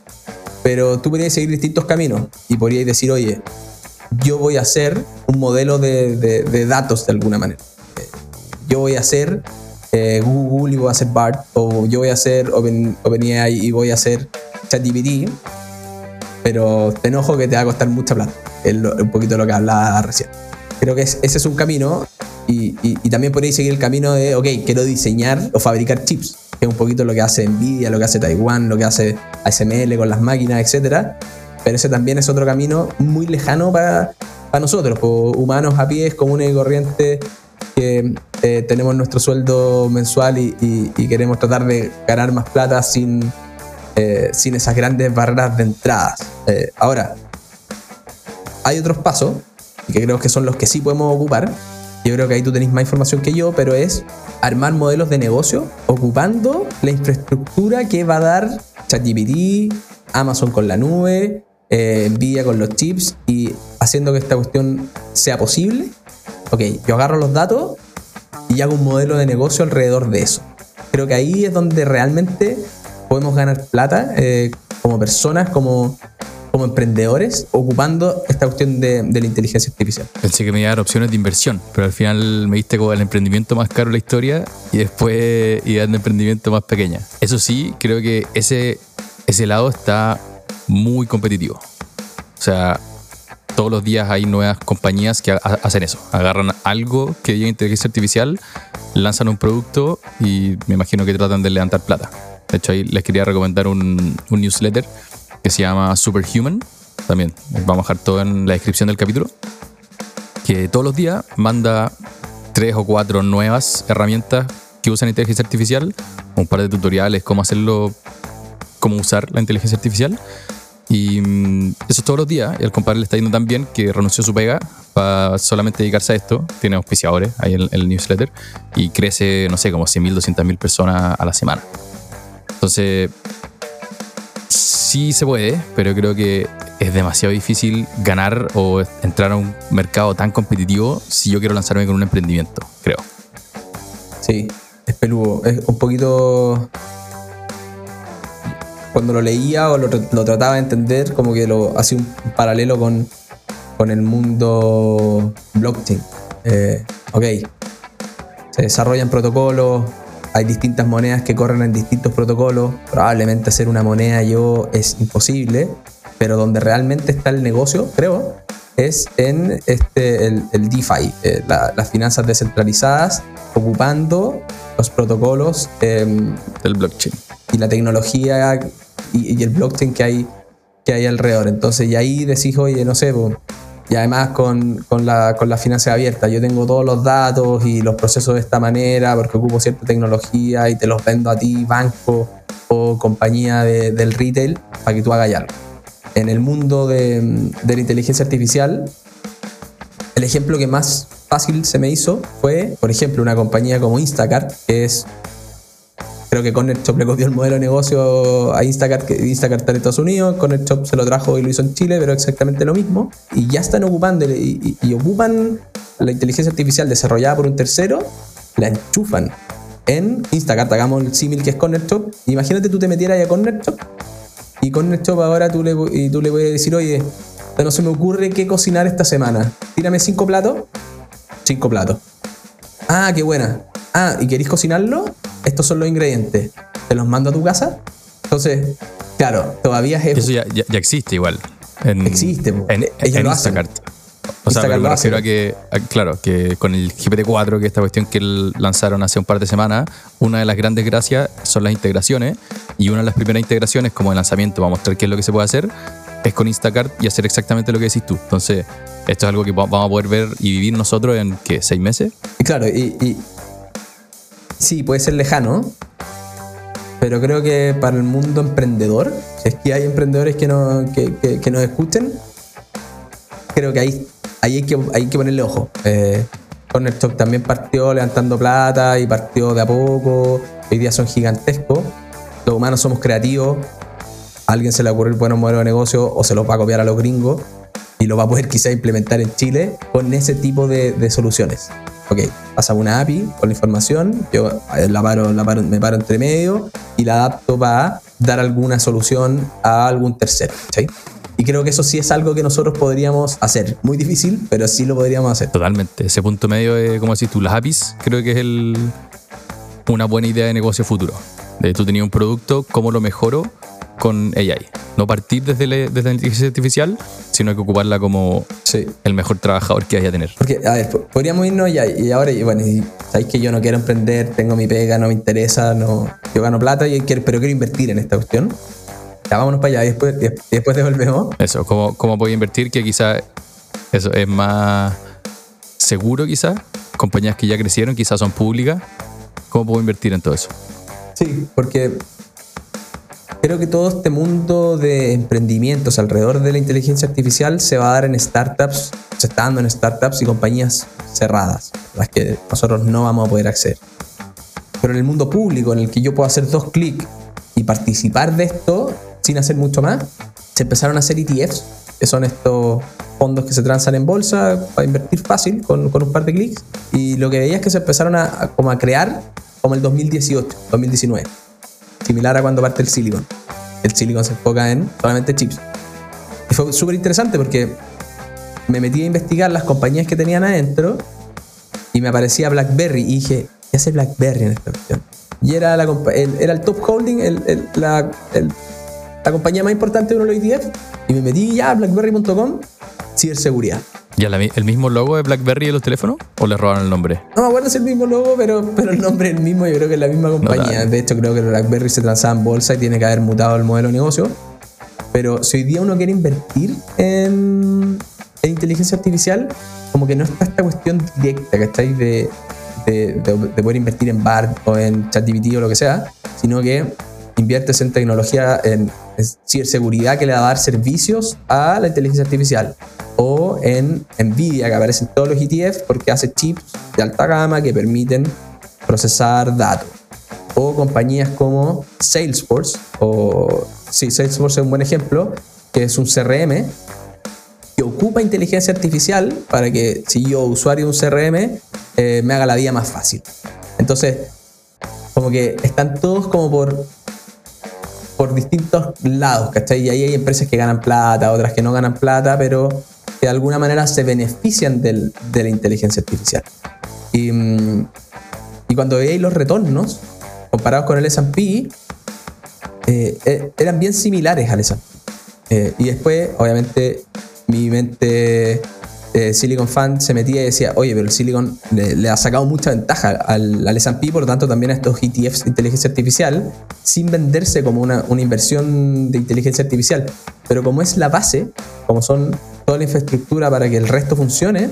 Pero tú podrías seguir distintos caminos y podrías decir, oye, yo voy a hacer un modelo de, de datos de alguna manera. Yo voy a hacer eh, Google y voy a hacer BART, o yo voy a hacer Open, OpenAI y voy a hacer ChatGPT, pero te enojo que te va a costar mucha plata. Es un poquito lo que hablaba recién. Creo que ese es un camino y, también podéis seguir el camino de, ok, quiero diseñar o fabricar chips, que es un poquito lo que hace Nvidia, lo que hace Taiwán, lo que hace ASML con las máquinas, etc. Pero ese también es otro camino muy lejano para, para nosotros, humanos a pies, comunes y corrientes, que eh, tenemos nuestro sueldo mensual y, queremos tratar de ganar más plata sin, eh, sin esas grandes barreras de entradas. Eh, ahora, hay otros pasos, que creo que son los que sí podemos ocupar. Yo creo que ahí tú tenéis más información que yo, pero es armar modelos de negocio ocupando la infraestructura que va a dar ChatGPT, Amazon con la nube, Nvidia con los chips y haciendo que esta cuestión sea posible ok, yo agarro los datos y hago un modelo de negocio alrededor de eso. Creo que ahí es donde realmente podemos ganar plata eh, como personas, como, como emprendedores, ocupando esta cuestión de, la inteligencia artificial. Pensé que me iba a dar opciones de inversión, pero al final me diste como el emprendimiento más caro de la historia y después iba el emprendimiento más pequeña. Eso sí, creo que ese, ese lado está muy competitivo. O sea, todos los días hay nuevas compañías que hacen eso. Agarran algo que diga inteligencia artificial lanzan un producto y me imagino que tratan de levantar plata. De hecho, ahí les quería recomendar un, un newsletter que se llama Superhuman. También vamos a dejar todo en la descripción del capítulo. Que todos los días manda tres o cuatro nuevas herramientas que usan inteligencia artificial, un par de tutoriales, cómo hacerlo, cómo usar la inteligencia artificial. Y mm, eso es todos los días. Al compadre le está yendo tan bien que renunció a su pega para solamente dedicarse a esto. Tiene auspiciadores ahí en, el newsletter y crece, no sé, como 100.000, 200.000 personas a la semana. Entonces, sí se puede, pero creo que es demasiado difícil ganar o entrar a un mercado tan competitivo si yo quiero lanzarme con un emprendimiento, creo. Sí, es peludo. Es un poquito. Cuando lo leía o lo, trataba de entender, como que lo hacía un paralelo con, con el mundo blockchain. Eh, ok, se desarrollan protocolos, hay distintas monedas que corren en distintos protocolos. Probablemente hacer una moneda yo es imposible, pero donde realmente está el negocio, creo, es en este, el, el DeFi, eh, la- las finanzas descentralizadas, ocupando los protocolos em, Del blockchain. y la tecnología y, y el blockchain que hay, que hay alrededor. Entonces, y ahí decís, oye, no sé, po, y además con, con la, con la finanza abierta, yo tengo todos los datos y los procesos de esta manera porque ocupo cierta tecnología y te los vendo a ti, banco o compañía de- del retail, para que tú hagas algo. En el mundo de, la inteligencia artificial, el ejemplo que más fácil se me hizo fue, por ejemplo, una compañía como Instacart, que es Creo que Corner Shop le copió el modelo de negocio a Instacart, que Instacart está en Estados Unidos, Corner Shop se lo trajo y lo hizo en Chile, pero exactamente lo mismo. Y ya están ocupando y ocupan la inteligencia artificial desarrollada por un tercero, la enchufan en Instacart. Hagamos el símil que es Corner Shop. Imagínate tú te metieras ahí a Corner Shop y Corner Shop ahora tú le, y tú le voy a decir, oye, no se me ocurre qué cocinar esta semana. Tírame cinco platos. Cinco platos. Ah, qué buena. Ah, ¿y queréis cocinarlo? Estos son los ingredientes. ¿Te los mando a tu casa? Entonces, claro, todavía es... Eso ya, ya- ya existe igual. En, Existe. En, Ellos en lo hacen. Instacart. O sea, me refiero a que, a- claro, que con el GPT-4, que esta cuestión que lanzaron hace un par de semanas, una de las grandes gracias son las integraciones. Y una de las primeras integraciones, como el lanzamiento, para mostrar qué es lo que se puede hacer, es con Instacart y hacer exactamente lo que decís tú. Entonces, esto es algo que va- vamos a poder ver y vivir nosotros en, ¿qué? ¿Seis meses? Claro, y, y- sí, puede ser lejano, pero creo que para el mundo emprendedor, si es que hay emprendedores que, no, que, que- que nos escuchen, creo que ahí, ahí hay, que, hay que ponerle ojo. Eh, también partió levantando plata y partió de a poco. Hoy día son gigantescos. Los humanos somos creativos. A alguien se le ocurre el buen modelo de negocio o se los va a copiar a los gringos y lo va a poder quizá implementar en Chile con ese tipo de, de soluciones. Ok, pasa una API con la información, yo eh, la paro, la paro- me paro entre medio y la adapto para dar alguna solución a algún tercero. ¿cachai? Y creo que eso sí es algo que nosotros podríamos hacer. Muy difícil, pero sí lo podríamos hacer. Totalmente. Ese punto medio, de, como decís tú, las APIs, creo que es el, una buena idea de negocio futuro. De tú tenías un producto, ¿cómo lo mejoro con AI? No partir desde, la- desde la inteligencia artificial, sino que ocuparla como Sí. el mejor trabajador que haya a tener. Porque, a ver, po- podríamos irnos ya, y ahora, y bueno, y sabéis que yo no quiero emprender, tengo mi pega, no me interesa, no, yo gano plata, y quiero, pero quiero invertir en esta cuestión. Ya vámonos para allá y después, y después devolvemos. Eso, ¿cómo, cómo puedo invertir? Que quizás eso es más seguro, quizás. Compañías que ya crecieron, quizás son públicas. ¿Cómo puedo invertir en todo eso? Sí, porque creo que todo este mundo de emprendimientos alrededor de la inteligencia artificial se va a dar en startups, se está dando en startups y compañías cerradas, las que nosotros no vamos a poder acceder. Pero en el mundo público, en el que yo puedo hacer dos clics y participar de esto sin hacer mucho más, se empezaron a hacer ETFs, que son estos fondos que se transan en bolsa para invertir fácil con, un par de clics. Y lo que veía es que se empezaron a, como a crear como el 2018, 2019. Similar a cuando parte el Silicon. El Silicon se enfoca en solamente chips. Y fue súper interesante porque me metí a investigar las compañías que tenían adentro y me aparecía BlackBerry y dije, ¿qué hace BlackBerry en esta cuestión? Y era, la, el, era el top holding, el- la compañía más importante de uno de los. Y me metí ya a blackberry.com, ciberseguridad. ¿Y el mismo logo de BlackBerry de los teléfonos? ¿O le robaron el nombre? No me acuerdo si es el mismo logo, pero, pero el nombre es el mismo. Yo creo que es la misma compañía. de hecho, creo que BlackBerry se transaba en bolsa y tiene que haber mutado el modelo de negocio. Pero si hoy día uno quiere invertir en, en inteligencia artificial, como que no está esta cuestión directa, ¿cachai? De, de, de, poder invertir en BART o en ChatGPT o lo que sea, sino que inviertes en tecnología, en, en ciberseguridad que le va a dar servicios a la inteligencia artificial o en Nvidia, que aparecen todos los ETF porque hace chips de alta gama que permiten procesar datos. O compañías como Salesforce, o sí, Salesforce es un buen ejemplo, que es un CRM que ocupa inteligencia artificial para que si yo, usuario de un CRM, eh, me haga la vida más fácil. Entonces, como que están todos como por por distintos lados, ¿cachai? Y ahí hay empresas que ganan plata, otras que no ganan plata, pero que de alguna manera se benefician del, de la inteligencia artificial. Y, mm, y cuando veáis los retornos, comparados con el SP, eh, eh, eran bien similares al S&P. Eh, y después, obviamente, mi mente Silicon Fan se metía y decía, oye, pero el Silicon le, ha sacado mucha ventaja al, al por lo tanto también a estos ETFs de inteligencia artificial, sin venderse como una, inversión de inteligencia artificial. Pero como es la base, como son toda la infraestructura para que el resto funcione,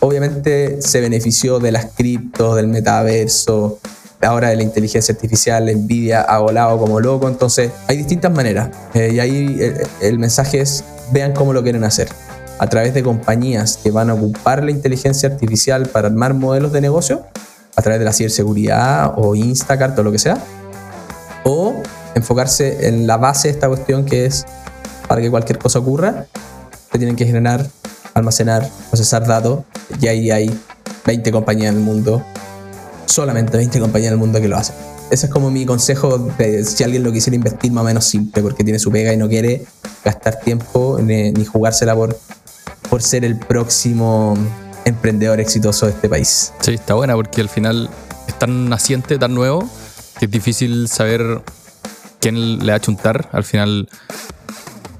obviamente se benefició de las criptos, del metaverso, ahora de la inteligencia artificial, Nvidia ha volado como loco, entonces hay distintas maneras. Eh, y ahí el, el, mensaje es, vean cómo lo quieren hacer. A través de compañías que van a ocupar la inteligencia artificial para armar modelos de negocio, a través de la ciberseguridad o Instacart o lo que sea, o enfocarse en la base de esta cuestión que es para que cualquier cosa ocurra, tienen que generar, almacenar, procesar datos. Y ahí hay 20 compañías en el mundo, solamente 20 compañías en el mundo que lo hacen. Ese es como mi consejo de si alguien lo quisiera invertir más o menos simple, porque tiene su pega y no quiere gastar tiempo ni, ni jugársela por, por ser el próximo emprendedor exitoso de este país. Sí, está buena porque al final es tan naciente, tan nuevo, que es difícil saber quién le va a chuntar. Al final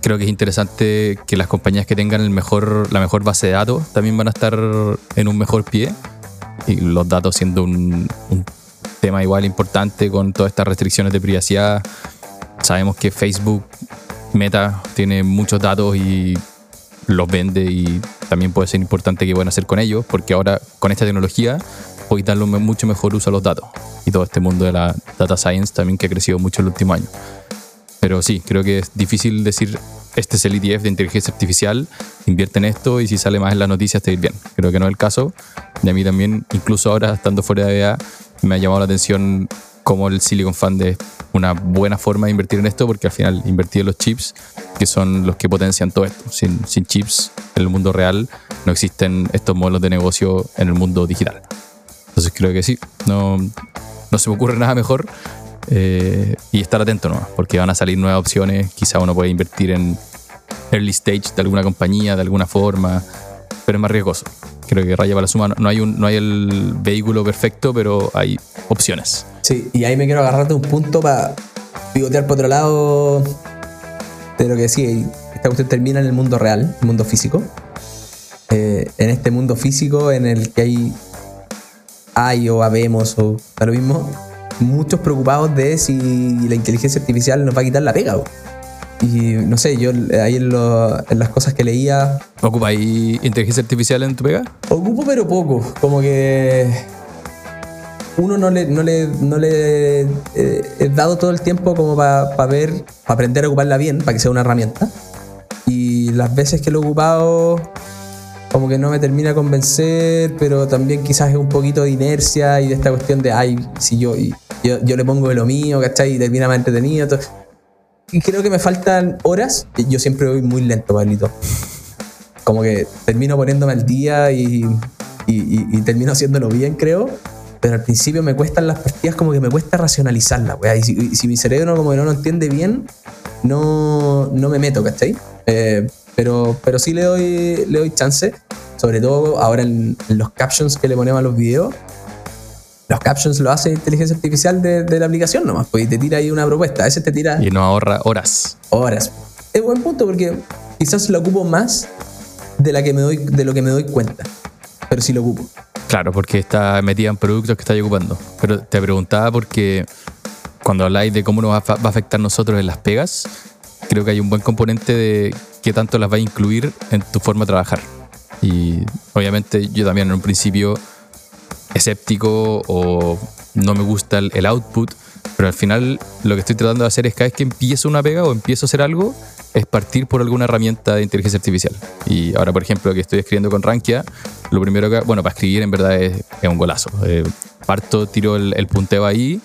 creo que es interesante que las compañías que tengan el mejor, la mejor base de datos también van a estar en un mejor pie. Y los datos siendo un, un tema igual importante con todas estas restricciones de privacidad. Sabemos que Facebook, Meta, tiene muchos datos y los vende y también puede ser importante qué van a hacer con ellos, porque ahora con esta tecnología podéis darle mucho mejor uso a los datos. Y todo este mundo de la data science también que ha crecido mucho en el último año. Pero sí, creo que es difícil decir este es el ETF de inteligencia artificial, invierte en esto y si sale más en las noticias te ir bien. Creo que no es el caso. Y a mí también, incluso ahora estando fuera de EA, me ha llamado la atención cómo el Silicon Fund es una buena forma de invertir en esto, porque al final invertir en los chips, que son los que potencian todo esto. Sin, chips, en el mundo real, no existen estos modelos de negocio en el mundo digital. Entonces creo que sí, no, no se me ocurre nada mejor eh, y estar atento, ¿no? Porque van a salir nuevas opciones. Quizá uno puede invertir en early stage de alguna compañía, de alguna forma, pero es más riesgoso. Creo que raya para la suma. No hay, un, no hay el vehículo perfecto, pero hay opciones. Sí, y ahí me quiero agarrarte un punto para pivotear por otro lado de lo que decía. Esta cuestión termina en el mundo real, el mundo físico. Eh, en este mundo físico en el que hay, hay o habemos o lo mismo, muchos preocupados de si la inteligencia artificial nos va a quitar la pega. Y no sé, yo ahí en, las cosas que leía. ¿Ocupa ahí inteligencia artificial en tu pega? Ocupo, pero poco. Como que. Uno no le, no le, no le eh, he dado todo el tiempo como para ver, para aprender a ocuparla bien, para que sea una herramienta. Y las veces que lo he ocupado, como que no me termina de convencer, pero también quizás es un poquito de inercia y de esta cuestión de, ay, si yo, yo, yo le pongo de lo mío, ¿cachai? Y termina más entretenido. Y creo que me faltan horas. Yo siempre voy muy lento, Pablito. Como que termino poniéndome al día y, y, termino haciéndolo bien, creo. Pero al principio me cuestan las partidas, como que me cuesta racionalizarlas, weá. Y si, si, mi cerebro como que no lo entiende bien, no, no me meto, ¿cachai? Eh, pero, pero sí le doy, le doy chance. Sobre todo ahora en los captions que le ponemos a los videos los captions lo hace inteligencia artificial de, de, la aplicación nomás, pues y te tira ahí una propuesta. A veces te tira. Y no ahorra horas. Horas. Es buen punto porque quizás lo ocupo más de, la que me doy, de lo que me doy cuenta, pero sí lo ocupo. Claro, porque está metida en productos que estáis ocupando. Pero te preguntaba porque cuando habláis de cómo nos va a afectar nosotros en las pegas, creo que hay un buen componente de qué tanto las va a incluir en tu forma de trabajar. Y obviamente yo también en un principio escéptico o no me gusta el, output, pero al final lo que estoy tratando de hacer es cada vez que empiezo una pega o empiezo a hacer algo, es partir por alguna herramienta de inteligencia artificial. Y ahora, por ejemplo, que estoy escribiendo con Rankia, lo primero que, bueno, para escribir en verdad es, un golazo. Eh, parto, tiro el, punteo ahí,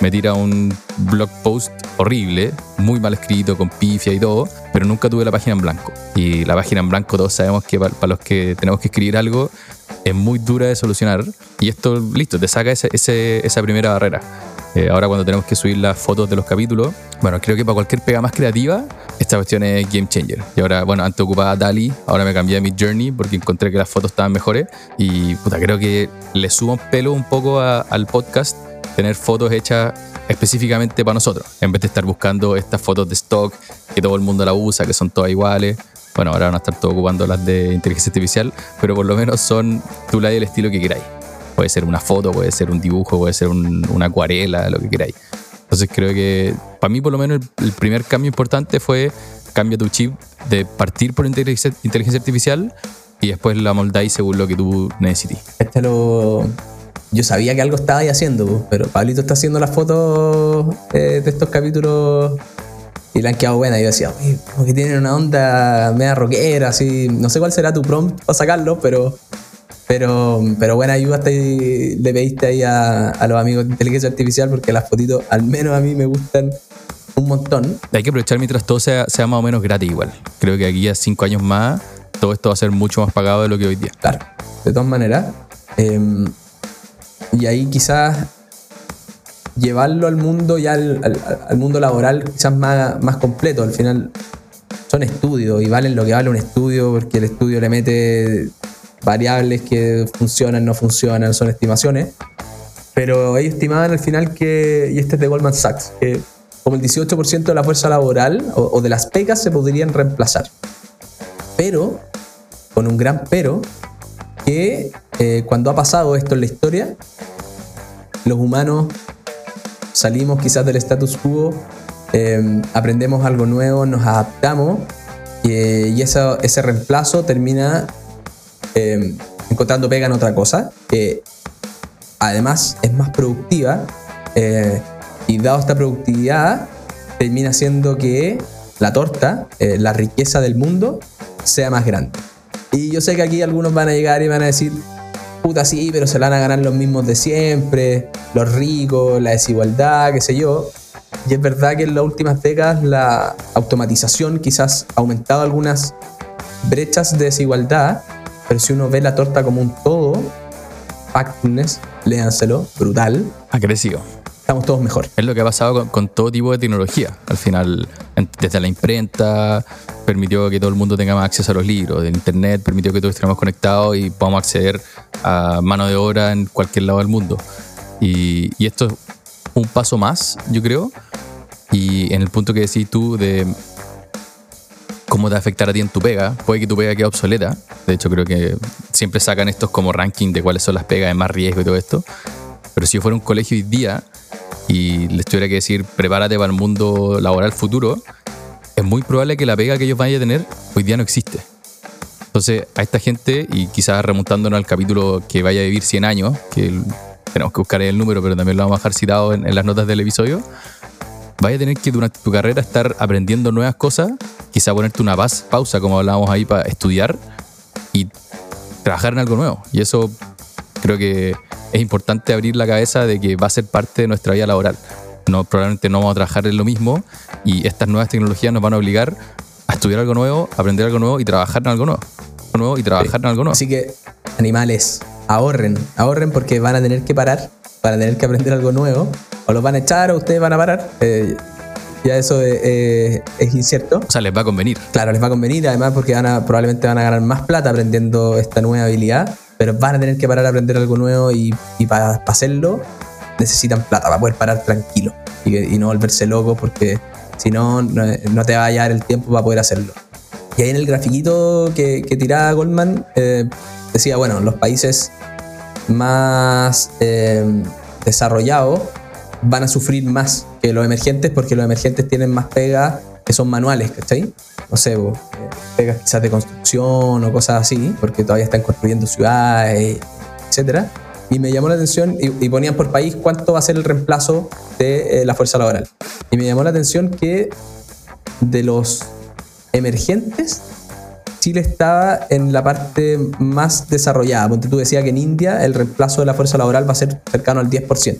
me tira un blog post horrible, muy mal escrito, con pifia y todo, pero nunca tuve la página en blanco. Y la página en blanco todos sabemos que para, los que tenemos que escribir algo es muy dura de solucionar. Y esto, listo, te saca esa primera barrera. Eh, ahora cuando tenemos que subir las fotos de los capítulos, bueno, creo que para cualquier pega más creativa, esta cuestión es game changer. Y ahora, bueno, antes ocupaba DALI, ahora me cambié a mi Journey porque encontré que las fotos estaban mejores. Y puta, creo que le subo un pelo un poco al podcast tener fotos hechas específicamente para nosotros, en vez de estar buscando estas fotos de stock que todo el mundo la usa, que son todas iguales. Bueno, ahora van a estar todos ocupando las de inteligencia artificial, pero por lo menos son tú la el estilo que queráis. Puede ser una foto, puede ser un dibujo, puede ser una acuarela, lo que queráis. Entonces creo que para mí por lo menos el, primer cambio importante fue cambia tu chip de partir por inteligencia, artificial y después la moldáis según lo que tú necesites. Este lo... Yo sabía que algo estaba ahí haciendo, pero Pablito está haciendo las fotos eh, de estos capítulos y la han quedado buenas. Yo decía, como que tienen una onda media rockera, así. No sé cuál será tu prompt para sacarlo, pero pero, pero buena ayuda le pediste ahí a, los amigos de inteligencia artificial porque las fotitos, al menos a mí, me gustan un montón. Hay que aprovechar mientras todo sea, sea más o menos gratis igual. Creo que aquí a cinco años más todo esto va a ser mucho más pagado de lo que hoy día. Claro, de todas maneras. Em, y ahí quizás llevarlo al mundo ya al, al, mundo laboral quizás más, más completo. Al final son estudios y valen lo que vale un estudio porque el estudio le mete variables que funcionan, no funcionan, son estimaciones. Pero ellos estimaban al final que, y este es de Goldman Sachs, que como el 18% de la fuerza laboral o, de las pegas se podrían reemplazar. Pero, con un gran pero, que eh, cuando ha pasado esto en la historia, los humanos salimos quizás del status quo, eh, aprendemos algo nuevo, nos adaptamos y ese reemplazo termina Em, encontrando pega en otra cosa, que además es más productiva eh, y dado esta productividad termina siendo que la torta, eh, la riqueza del mundo, sea más grande. Y yo sé que aquí algunos van a llegar y van a decir, puta sí, pero se la van a ganar los mismos de siempre, los ricos, la desigualdad, qué sé yo. Y es verdad que en las últimas décadas la automatización quizás ha aumentado algunas brechas de desigualdad, pero si uno ve la torta como un todo, Factness, léanselo, brutal. Ha crecido. Estamos todos mejor. Es lo que ha pasado con, todo tipo de tecnología. Al final, desde la imprenta, permitió que todo el mundo tenga más acceso a los libros. El internet permitió que todos estemos conectados y podamos acceder a mano de obra en cualquier lado del mundo. Y, y esto es un paso más, yo creo. Y en el punto que decís tú de cómo te va a afectar a ti en tu pega. Puede que tu pega quede obsoleta. De hecho, creo que siempre sacan estos como ranking de cuáles son las pegas de más riesgo y todo esto. Pero si yo fuera un colegio hoy día y les tuviera que decir prepárate para el mundo laboral futuro, es muy probable que la pega que ellos vayan a tener hoy día no existe. Entonces, a esta gente, y quizás remontándonos al capítulo que vaya a vivir 100 años, que tenemos que buscar el número, pero también lo vamos a dejar citado en, en las notas del episodio, vaya a tener que durante tu carrera estar aprendiendo nuevas cosas, quizá ponerte una pausa, como hablábamos ahí, para estudiar y trabajar en algo nuevo. Y eso creo que es importante abrir la cabeza de que va a ser parte de nuestra vida laboral. No, probablemente no vamos a trabajar en lo mismo y estas nuevas tecnologías nos van a obligar a estudiar algo nuevo, aprender algo nuevo y trabajar en algo nuevo. nuevo y trabajar en algo nuevo. Así que, animales, ahorren, ahorren porque van a tener que parar, van a tener que aprender algo nuevo o los van a echar o ustedes van a parar. Eh, ya eso es, incierto. O sea, les va a convenir. Claro, les va a convenir, además porque van a, probablemente van a ganar más plata aprendiendo esta nueva habilidad, pero van a tener que parar a aprender algo nuevo y, para, hacerlo necesitan plata, para poder parar tranquilo y, no volverse loco porque si no, no te va a hallar el tiempo para poder hacerlo. Y ahí en el grafiquito que, que tiraba Goldman eh, decía, bueno, los países más eh, desarrollados van a sufrir más que los emergentes porque los emergentes tienen más pegas que son manuales, ¿cachai? No sé, bo, eh, pegas quizás de construcción o cosas así, porque todavía están construyendo ciudades, etcétera. Y me llamó la atención, y, y ponían por país cuánto va a ser el reemplazo de eh, la fuerza laboral. Y me llamó la atención que de los emergentes, Chile estaba en la parte más desarrollada. Ponte tú decía que en India el reemplazo de la fuerza laboral va a ser cercano al 10%,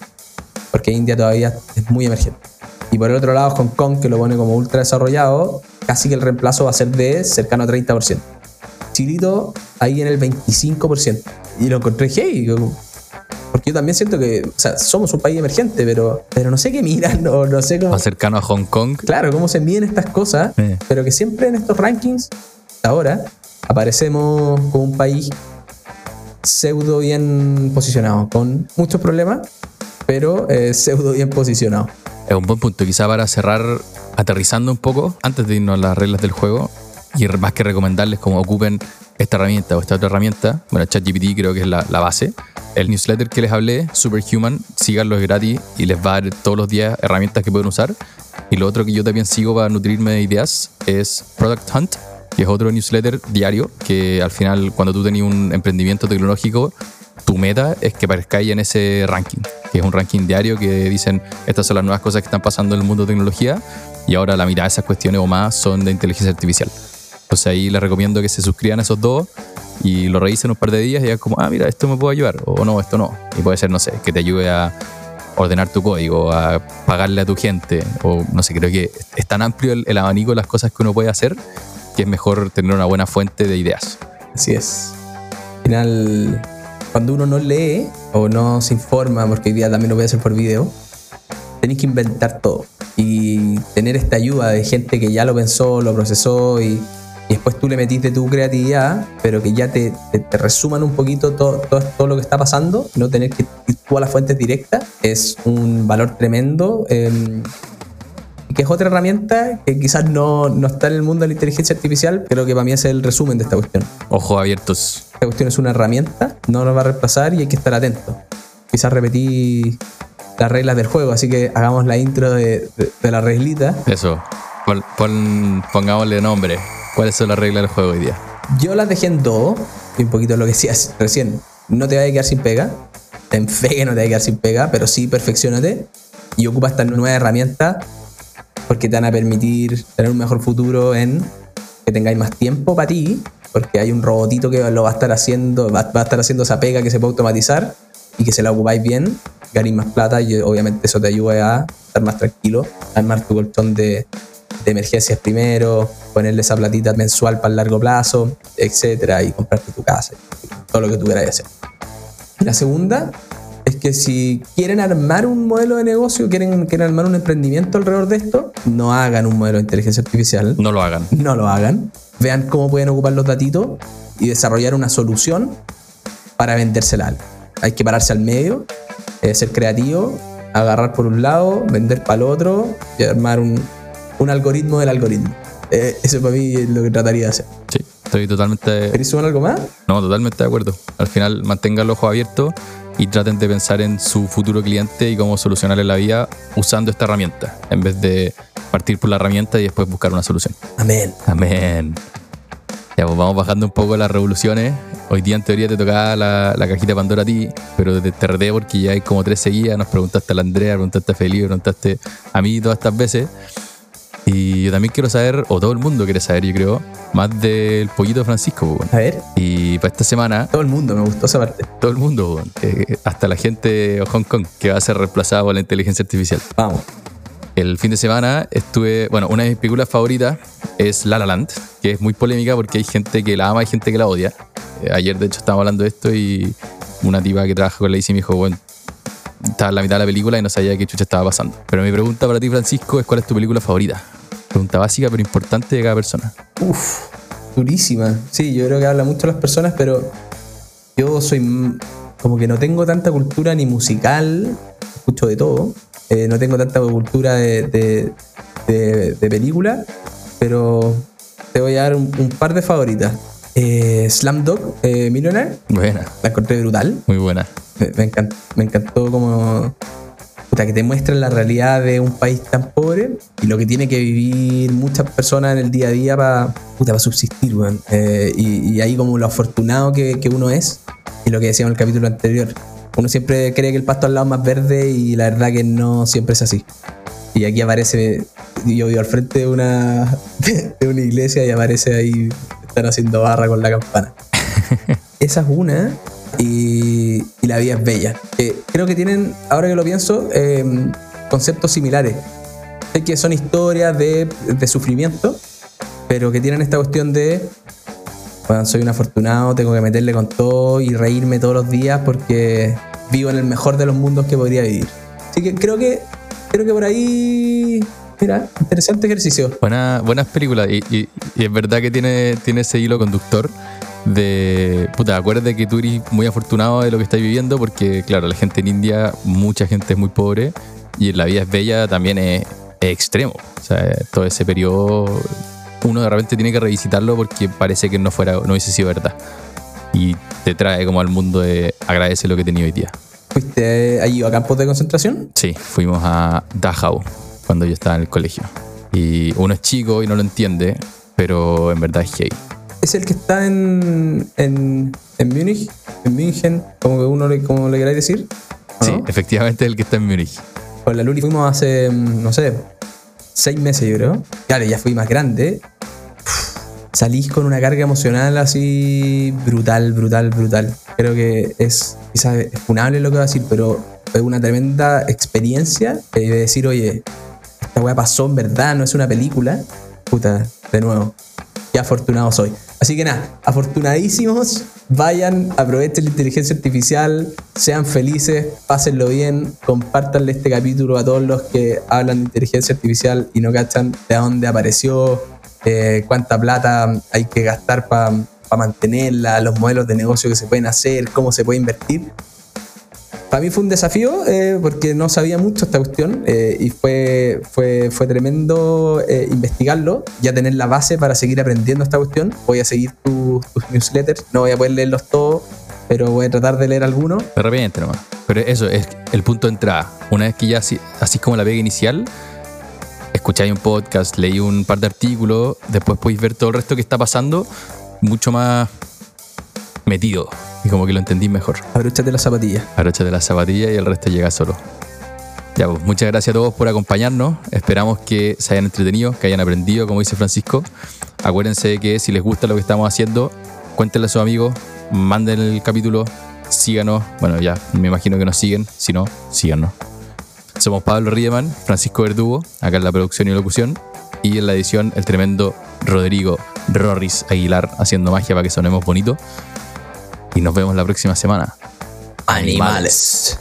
porque India todavía es muy emergente. Y por el otro lado, Hong Kong, que lo pone como ultra desarrollado, casi que el reemplazo va a ser de cercano a 30%. Chilito ahí en el 25%. Y lo encontré hey, porque yo también siento que, o sea, somos un país emergente, pero, pero no sé qué miran, o no sé cómo. Más cercano a Hong Kong. Claro, cómo se miden estas cosas, Eh. pero que siempre en estos rankings, ahora, aparecemos como un país pseudo bien posicionado, con muchos problemas, pero eh, pseudo bien posicionado. Es un buen punto, quizá para cerrar, aterrizando un poco, antes de irnos a las reglas del juego, y más que recomendarles cómo ocupen esta herramienta o esta otra herramienta, bueno, ChatGPT creo que es la, la base. El newsletter que les hablé, Superhuman, síganlo es gratis y les va a dar todos los días herramientas que pueden usar. Y lo otro que yo también sigo para nutrirme de ideas es Product Hunt, que es otro newsletter diario que al final cuando tú tenías un emprendimiento tecnológico, tu meta es que aparezcáis en ese ranking, que es un ranking diario que dicen estas son las nuevas cosas que están pasando en el mundo de tecnología y ahora la mitad de esas cuestiones o más son de inteligencia artificial. Entonces ahí les recomiendo que se suscriban a esos dos y lo revisen un par de días y digan como, ah, mira, esto me puede ayudar o no, esto no. Y puede ser, no sé, que te ayude a ordenar tu código, a pagarle a tu gente o no sé, creo que es tan amplio el, el abanico de las cosas que uno puede hacer que es mejor tener una buena fuente de ideas. Así es. Al final, cuando uno no lee o no se informa, porque hoy día también lo voy a hacer por video, tenéis que inventar todo. Y tener esta ayuda de gente que ya lo pensó, lo procesó y, después tú le metís de tu creatividad, pero que ya te, resuman un poquito todo, lo que está pasando, no tener que ir tú las fuentes directas, es un valor tremendo. eh, que es otra herramienta que quizás no, no está en el mundo de la inteligencia artificial, creo que para mí es el resumen de esta cuestión. Ojos abiertos. Esta cuestión es una herramienta, no nos va a reemplazar y hay que estar atento. Quizás repetí las reglas del juego, así que hagamos la intro de, de- de la reglita. Eso. Pon- pon- pongámosle nombre. ¿Cuáles son las reglas del juego hoy día? Yo las dejé en dos, y un poquito lo que decías recién. No te vayas a quedar sin pega. Ten fe que no te vayas a quedar sin pega, pero sí perfeccionate y ocupa esta nueva herramienta porque te van a permitir tener un mejor futuro en que tengáis más tiempo para ti, porque hay un robotito que lo va a estar haciendo, va, va a estar haciendo esa pega que se puede automatizar y que se la ocupáis bien, ganéis más plata y obviamente eso te ayuda a estar más tranquilo, a armar tu colchón de, de emergencias primero, ponerle esa platita mensual para el largo plazo, etcétera, y comprarte tu casa, todo lo que tú quieras hacer. La segunda es que si quieren armar un modelo de negocio, quieren, quieren armar un emprendimiento alrededor de esto, no hagan un modelo de inteligencia artificial, No lo hagan. no lo hagan. Vean cómo pueden ocupar los datitos y desarrollar una solución para vendérsela a alguien. Hay que pararse al medio, eh, ser creativo, agarrar por un lado, vender para el otro y armar un, un algoritmo del algoritmo. Eh, eso para mí es lo que trataría de hacer. Sí, estoy totalmente. ¿Queréis sumar algo más? No, totalmente de acuerdo. Al final, mantengan los ojos abiertos y traten de pensar en su futuro cliente y cómo solucionarle la vida usando esta herramienta, en vez de partir por la herramienta y después buscar una solución. Amén. Amén. Ya, pues vamos bajando un poco las revoluciones. Hoy día en teoría te tocaba la, la cajita Pandora a ti, pero te, reté porque ya hay como tres seguidas. Nos preguntaste a la Andrea, preguntaste a Felipe, preguntaste a mí todas estas veces. Y yo también quiero saber, o todo el mundo quiere saber, yo creo, más del pollito Francisco. A ver, Y para esta semana, todo el mundo me gustó esa parte. todo el mundo, eh, hasta la gente de Hong Kong, que va a ser reemplazada por la inteligencia artificial. Vamos. El fin de semana estuve, bueno, una de mis películas favoritas es La La Land, que es muy polémica porque hay gente que la ama y gente que la odia. Eh, ayer, de hecho, estábamos hablando de esto y una tipa que trabaja con la me dijo, bueno, estaba en la mitad de la película y no sabía qué chucha estaba pasando. Pero mi pregunta para ti, Francisco, es ¿cuál es tu película favorita? Pregunta básica pero importante de cada persona. Uf, durísima. Sí, yo creo que habla mucho a las personas, pero yo soy como que no tengo tanta cultura ni musical, escucho de todo. eh, no tengo tanta cultura de, de, de- de película, pero te voy a dar un, un par de favoritas. Eh, Slam Dog eh, Millionaire, Buena, la encontré brutal. muy buena. Me, me encantó, me encantó como puta, que te muestran la realidad de un país tan pobre y lo que tiene que vivir muchas personas en el día a día para subsistir, weón. Eh, y, y ahí como lo afortunado que, que uno es y lo que decíamos en el capítulo anterior. Uno siempre cree que el pasto al lado es más verde y la verdad que no siempre es así. Y aquí aparece, yo vivo al frente de una, [LAUGHS] de una iglesia y aparece ahí, están haciendo barra con la campana. [LAUGHS] Esa es una. Y, La vida es bella. Eh, creo que tienen, ahora que lo pienso, eh, conceptos similares. Sé que son historias de, sufrimiento, pero que tienen esta cuestión de, bueno, soy un afortunado, tengo que meterle con todo y reírme todos los días porque vivo en el mejor de los mundos que podría vivir. Así que creo que, creo que por ahí, mira, interesante ejercicio. Buena, buenas películas. Y, y- y es verdad que tiene, tiene ese hilo conductor de. Puta, acuérdate que tú eres muy afortunado de lo que estás viviendo, porque, claro, la gente en India, mucha gente es muy pobre. Y en la vida es bella también es, es extremo. O sea, todo ese periodo, uno de repente tiene que revisitarlo porque parece que no fuera, no hubiese sido verdad. Y te trae como al mundo de agradece lo que he tenido hoy día. ¿Fuiste allí a campos de concentración? Sí, fuimos a Dachau cuando yo estaba en el colegio. Y uno es chico y no lo entiende, pero en verdad es gay. Es el que está en, en, en Múnich, en München, como que uno le, como le queráis decir. ¿o Sí, no? efectivamente es el que está en Múnich. Con la Luli fuimos hace, mm, no sé, seis meses yo creo. Claro, ya fui más grande. Uf, Salís con una carga emocional así brutal, brutal, brutal. Creo que es, quizás es funable lo que voy a decir, pero es una tremenda experiencia eh, de decir, oye, esta weá pasó en verdad, no es una película. Puta, de nuevo, qué afortunado soy. Así que nada, afortunadísimos, vayan, aprovechen la inteligencia artificial, sean felices, pásenlo bien, compártanle este capítulo a todos los que hablan de inteligencia artificial y no cachan de dónde apareció, eh, cuánta plata hay que gastar para mantenerla, los modelos de negocio que se pueden hacer, cómo se puede invertir. Para mí fue un desafío eh, porque no sabía mucho esta cuestión eh, y fue, fue, fue tremendo eh, investigarlo, ya tener la base para seguir aprendiendo esta cuestión. Voy a seguir tus, newsletters, no voy a poder leerlos todos, pero voy a tratar de leer algunos. De repente nomás. Pero eso es el punto de entrada. Una vez que ya así, así como la pega inicial, escucháis un podcast, leí un par de artículos, después podéis ver todo el resto que está pasando mucho más metido y como que lo entendí mejor. Abróchate las zapatillas. Aróchate la zapatilla y el resto llega solo. Ya, pues muchas gracias a todos por acompañarnos. Esperamos que se hayan entretenido, que hayan aprendido, como dice Francisco. Acuérdense de que si les gusta lo que estamos haciendo, cuéntenle a sus amigos, manden el capítulo, síganos. Bueno, ya me imagino que nos siguen. Si no, síganos. Somos Pablo Riedemann, Francisco Verdugo, acá en la producción y locución. Y en la edición, el tremendo Rodrigo Rorris Aguilar haciendo magia para que sonemos bonito. Y nos vemos la próxima semana. Animales.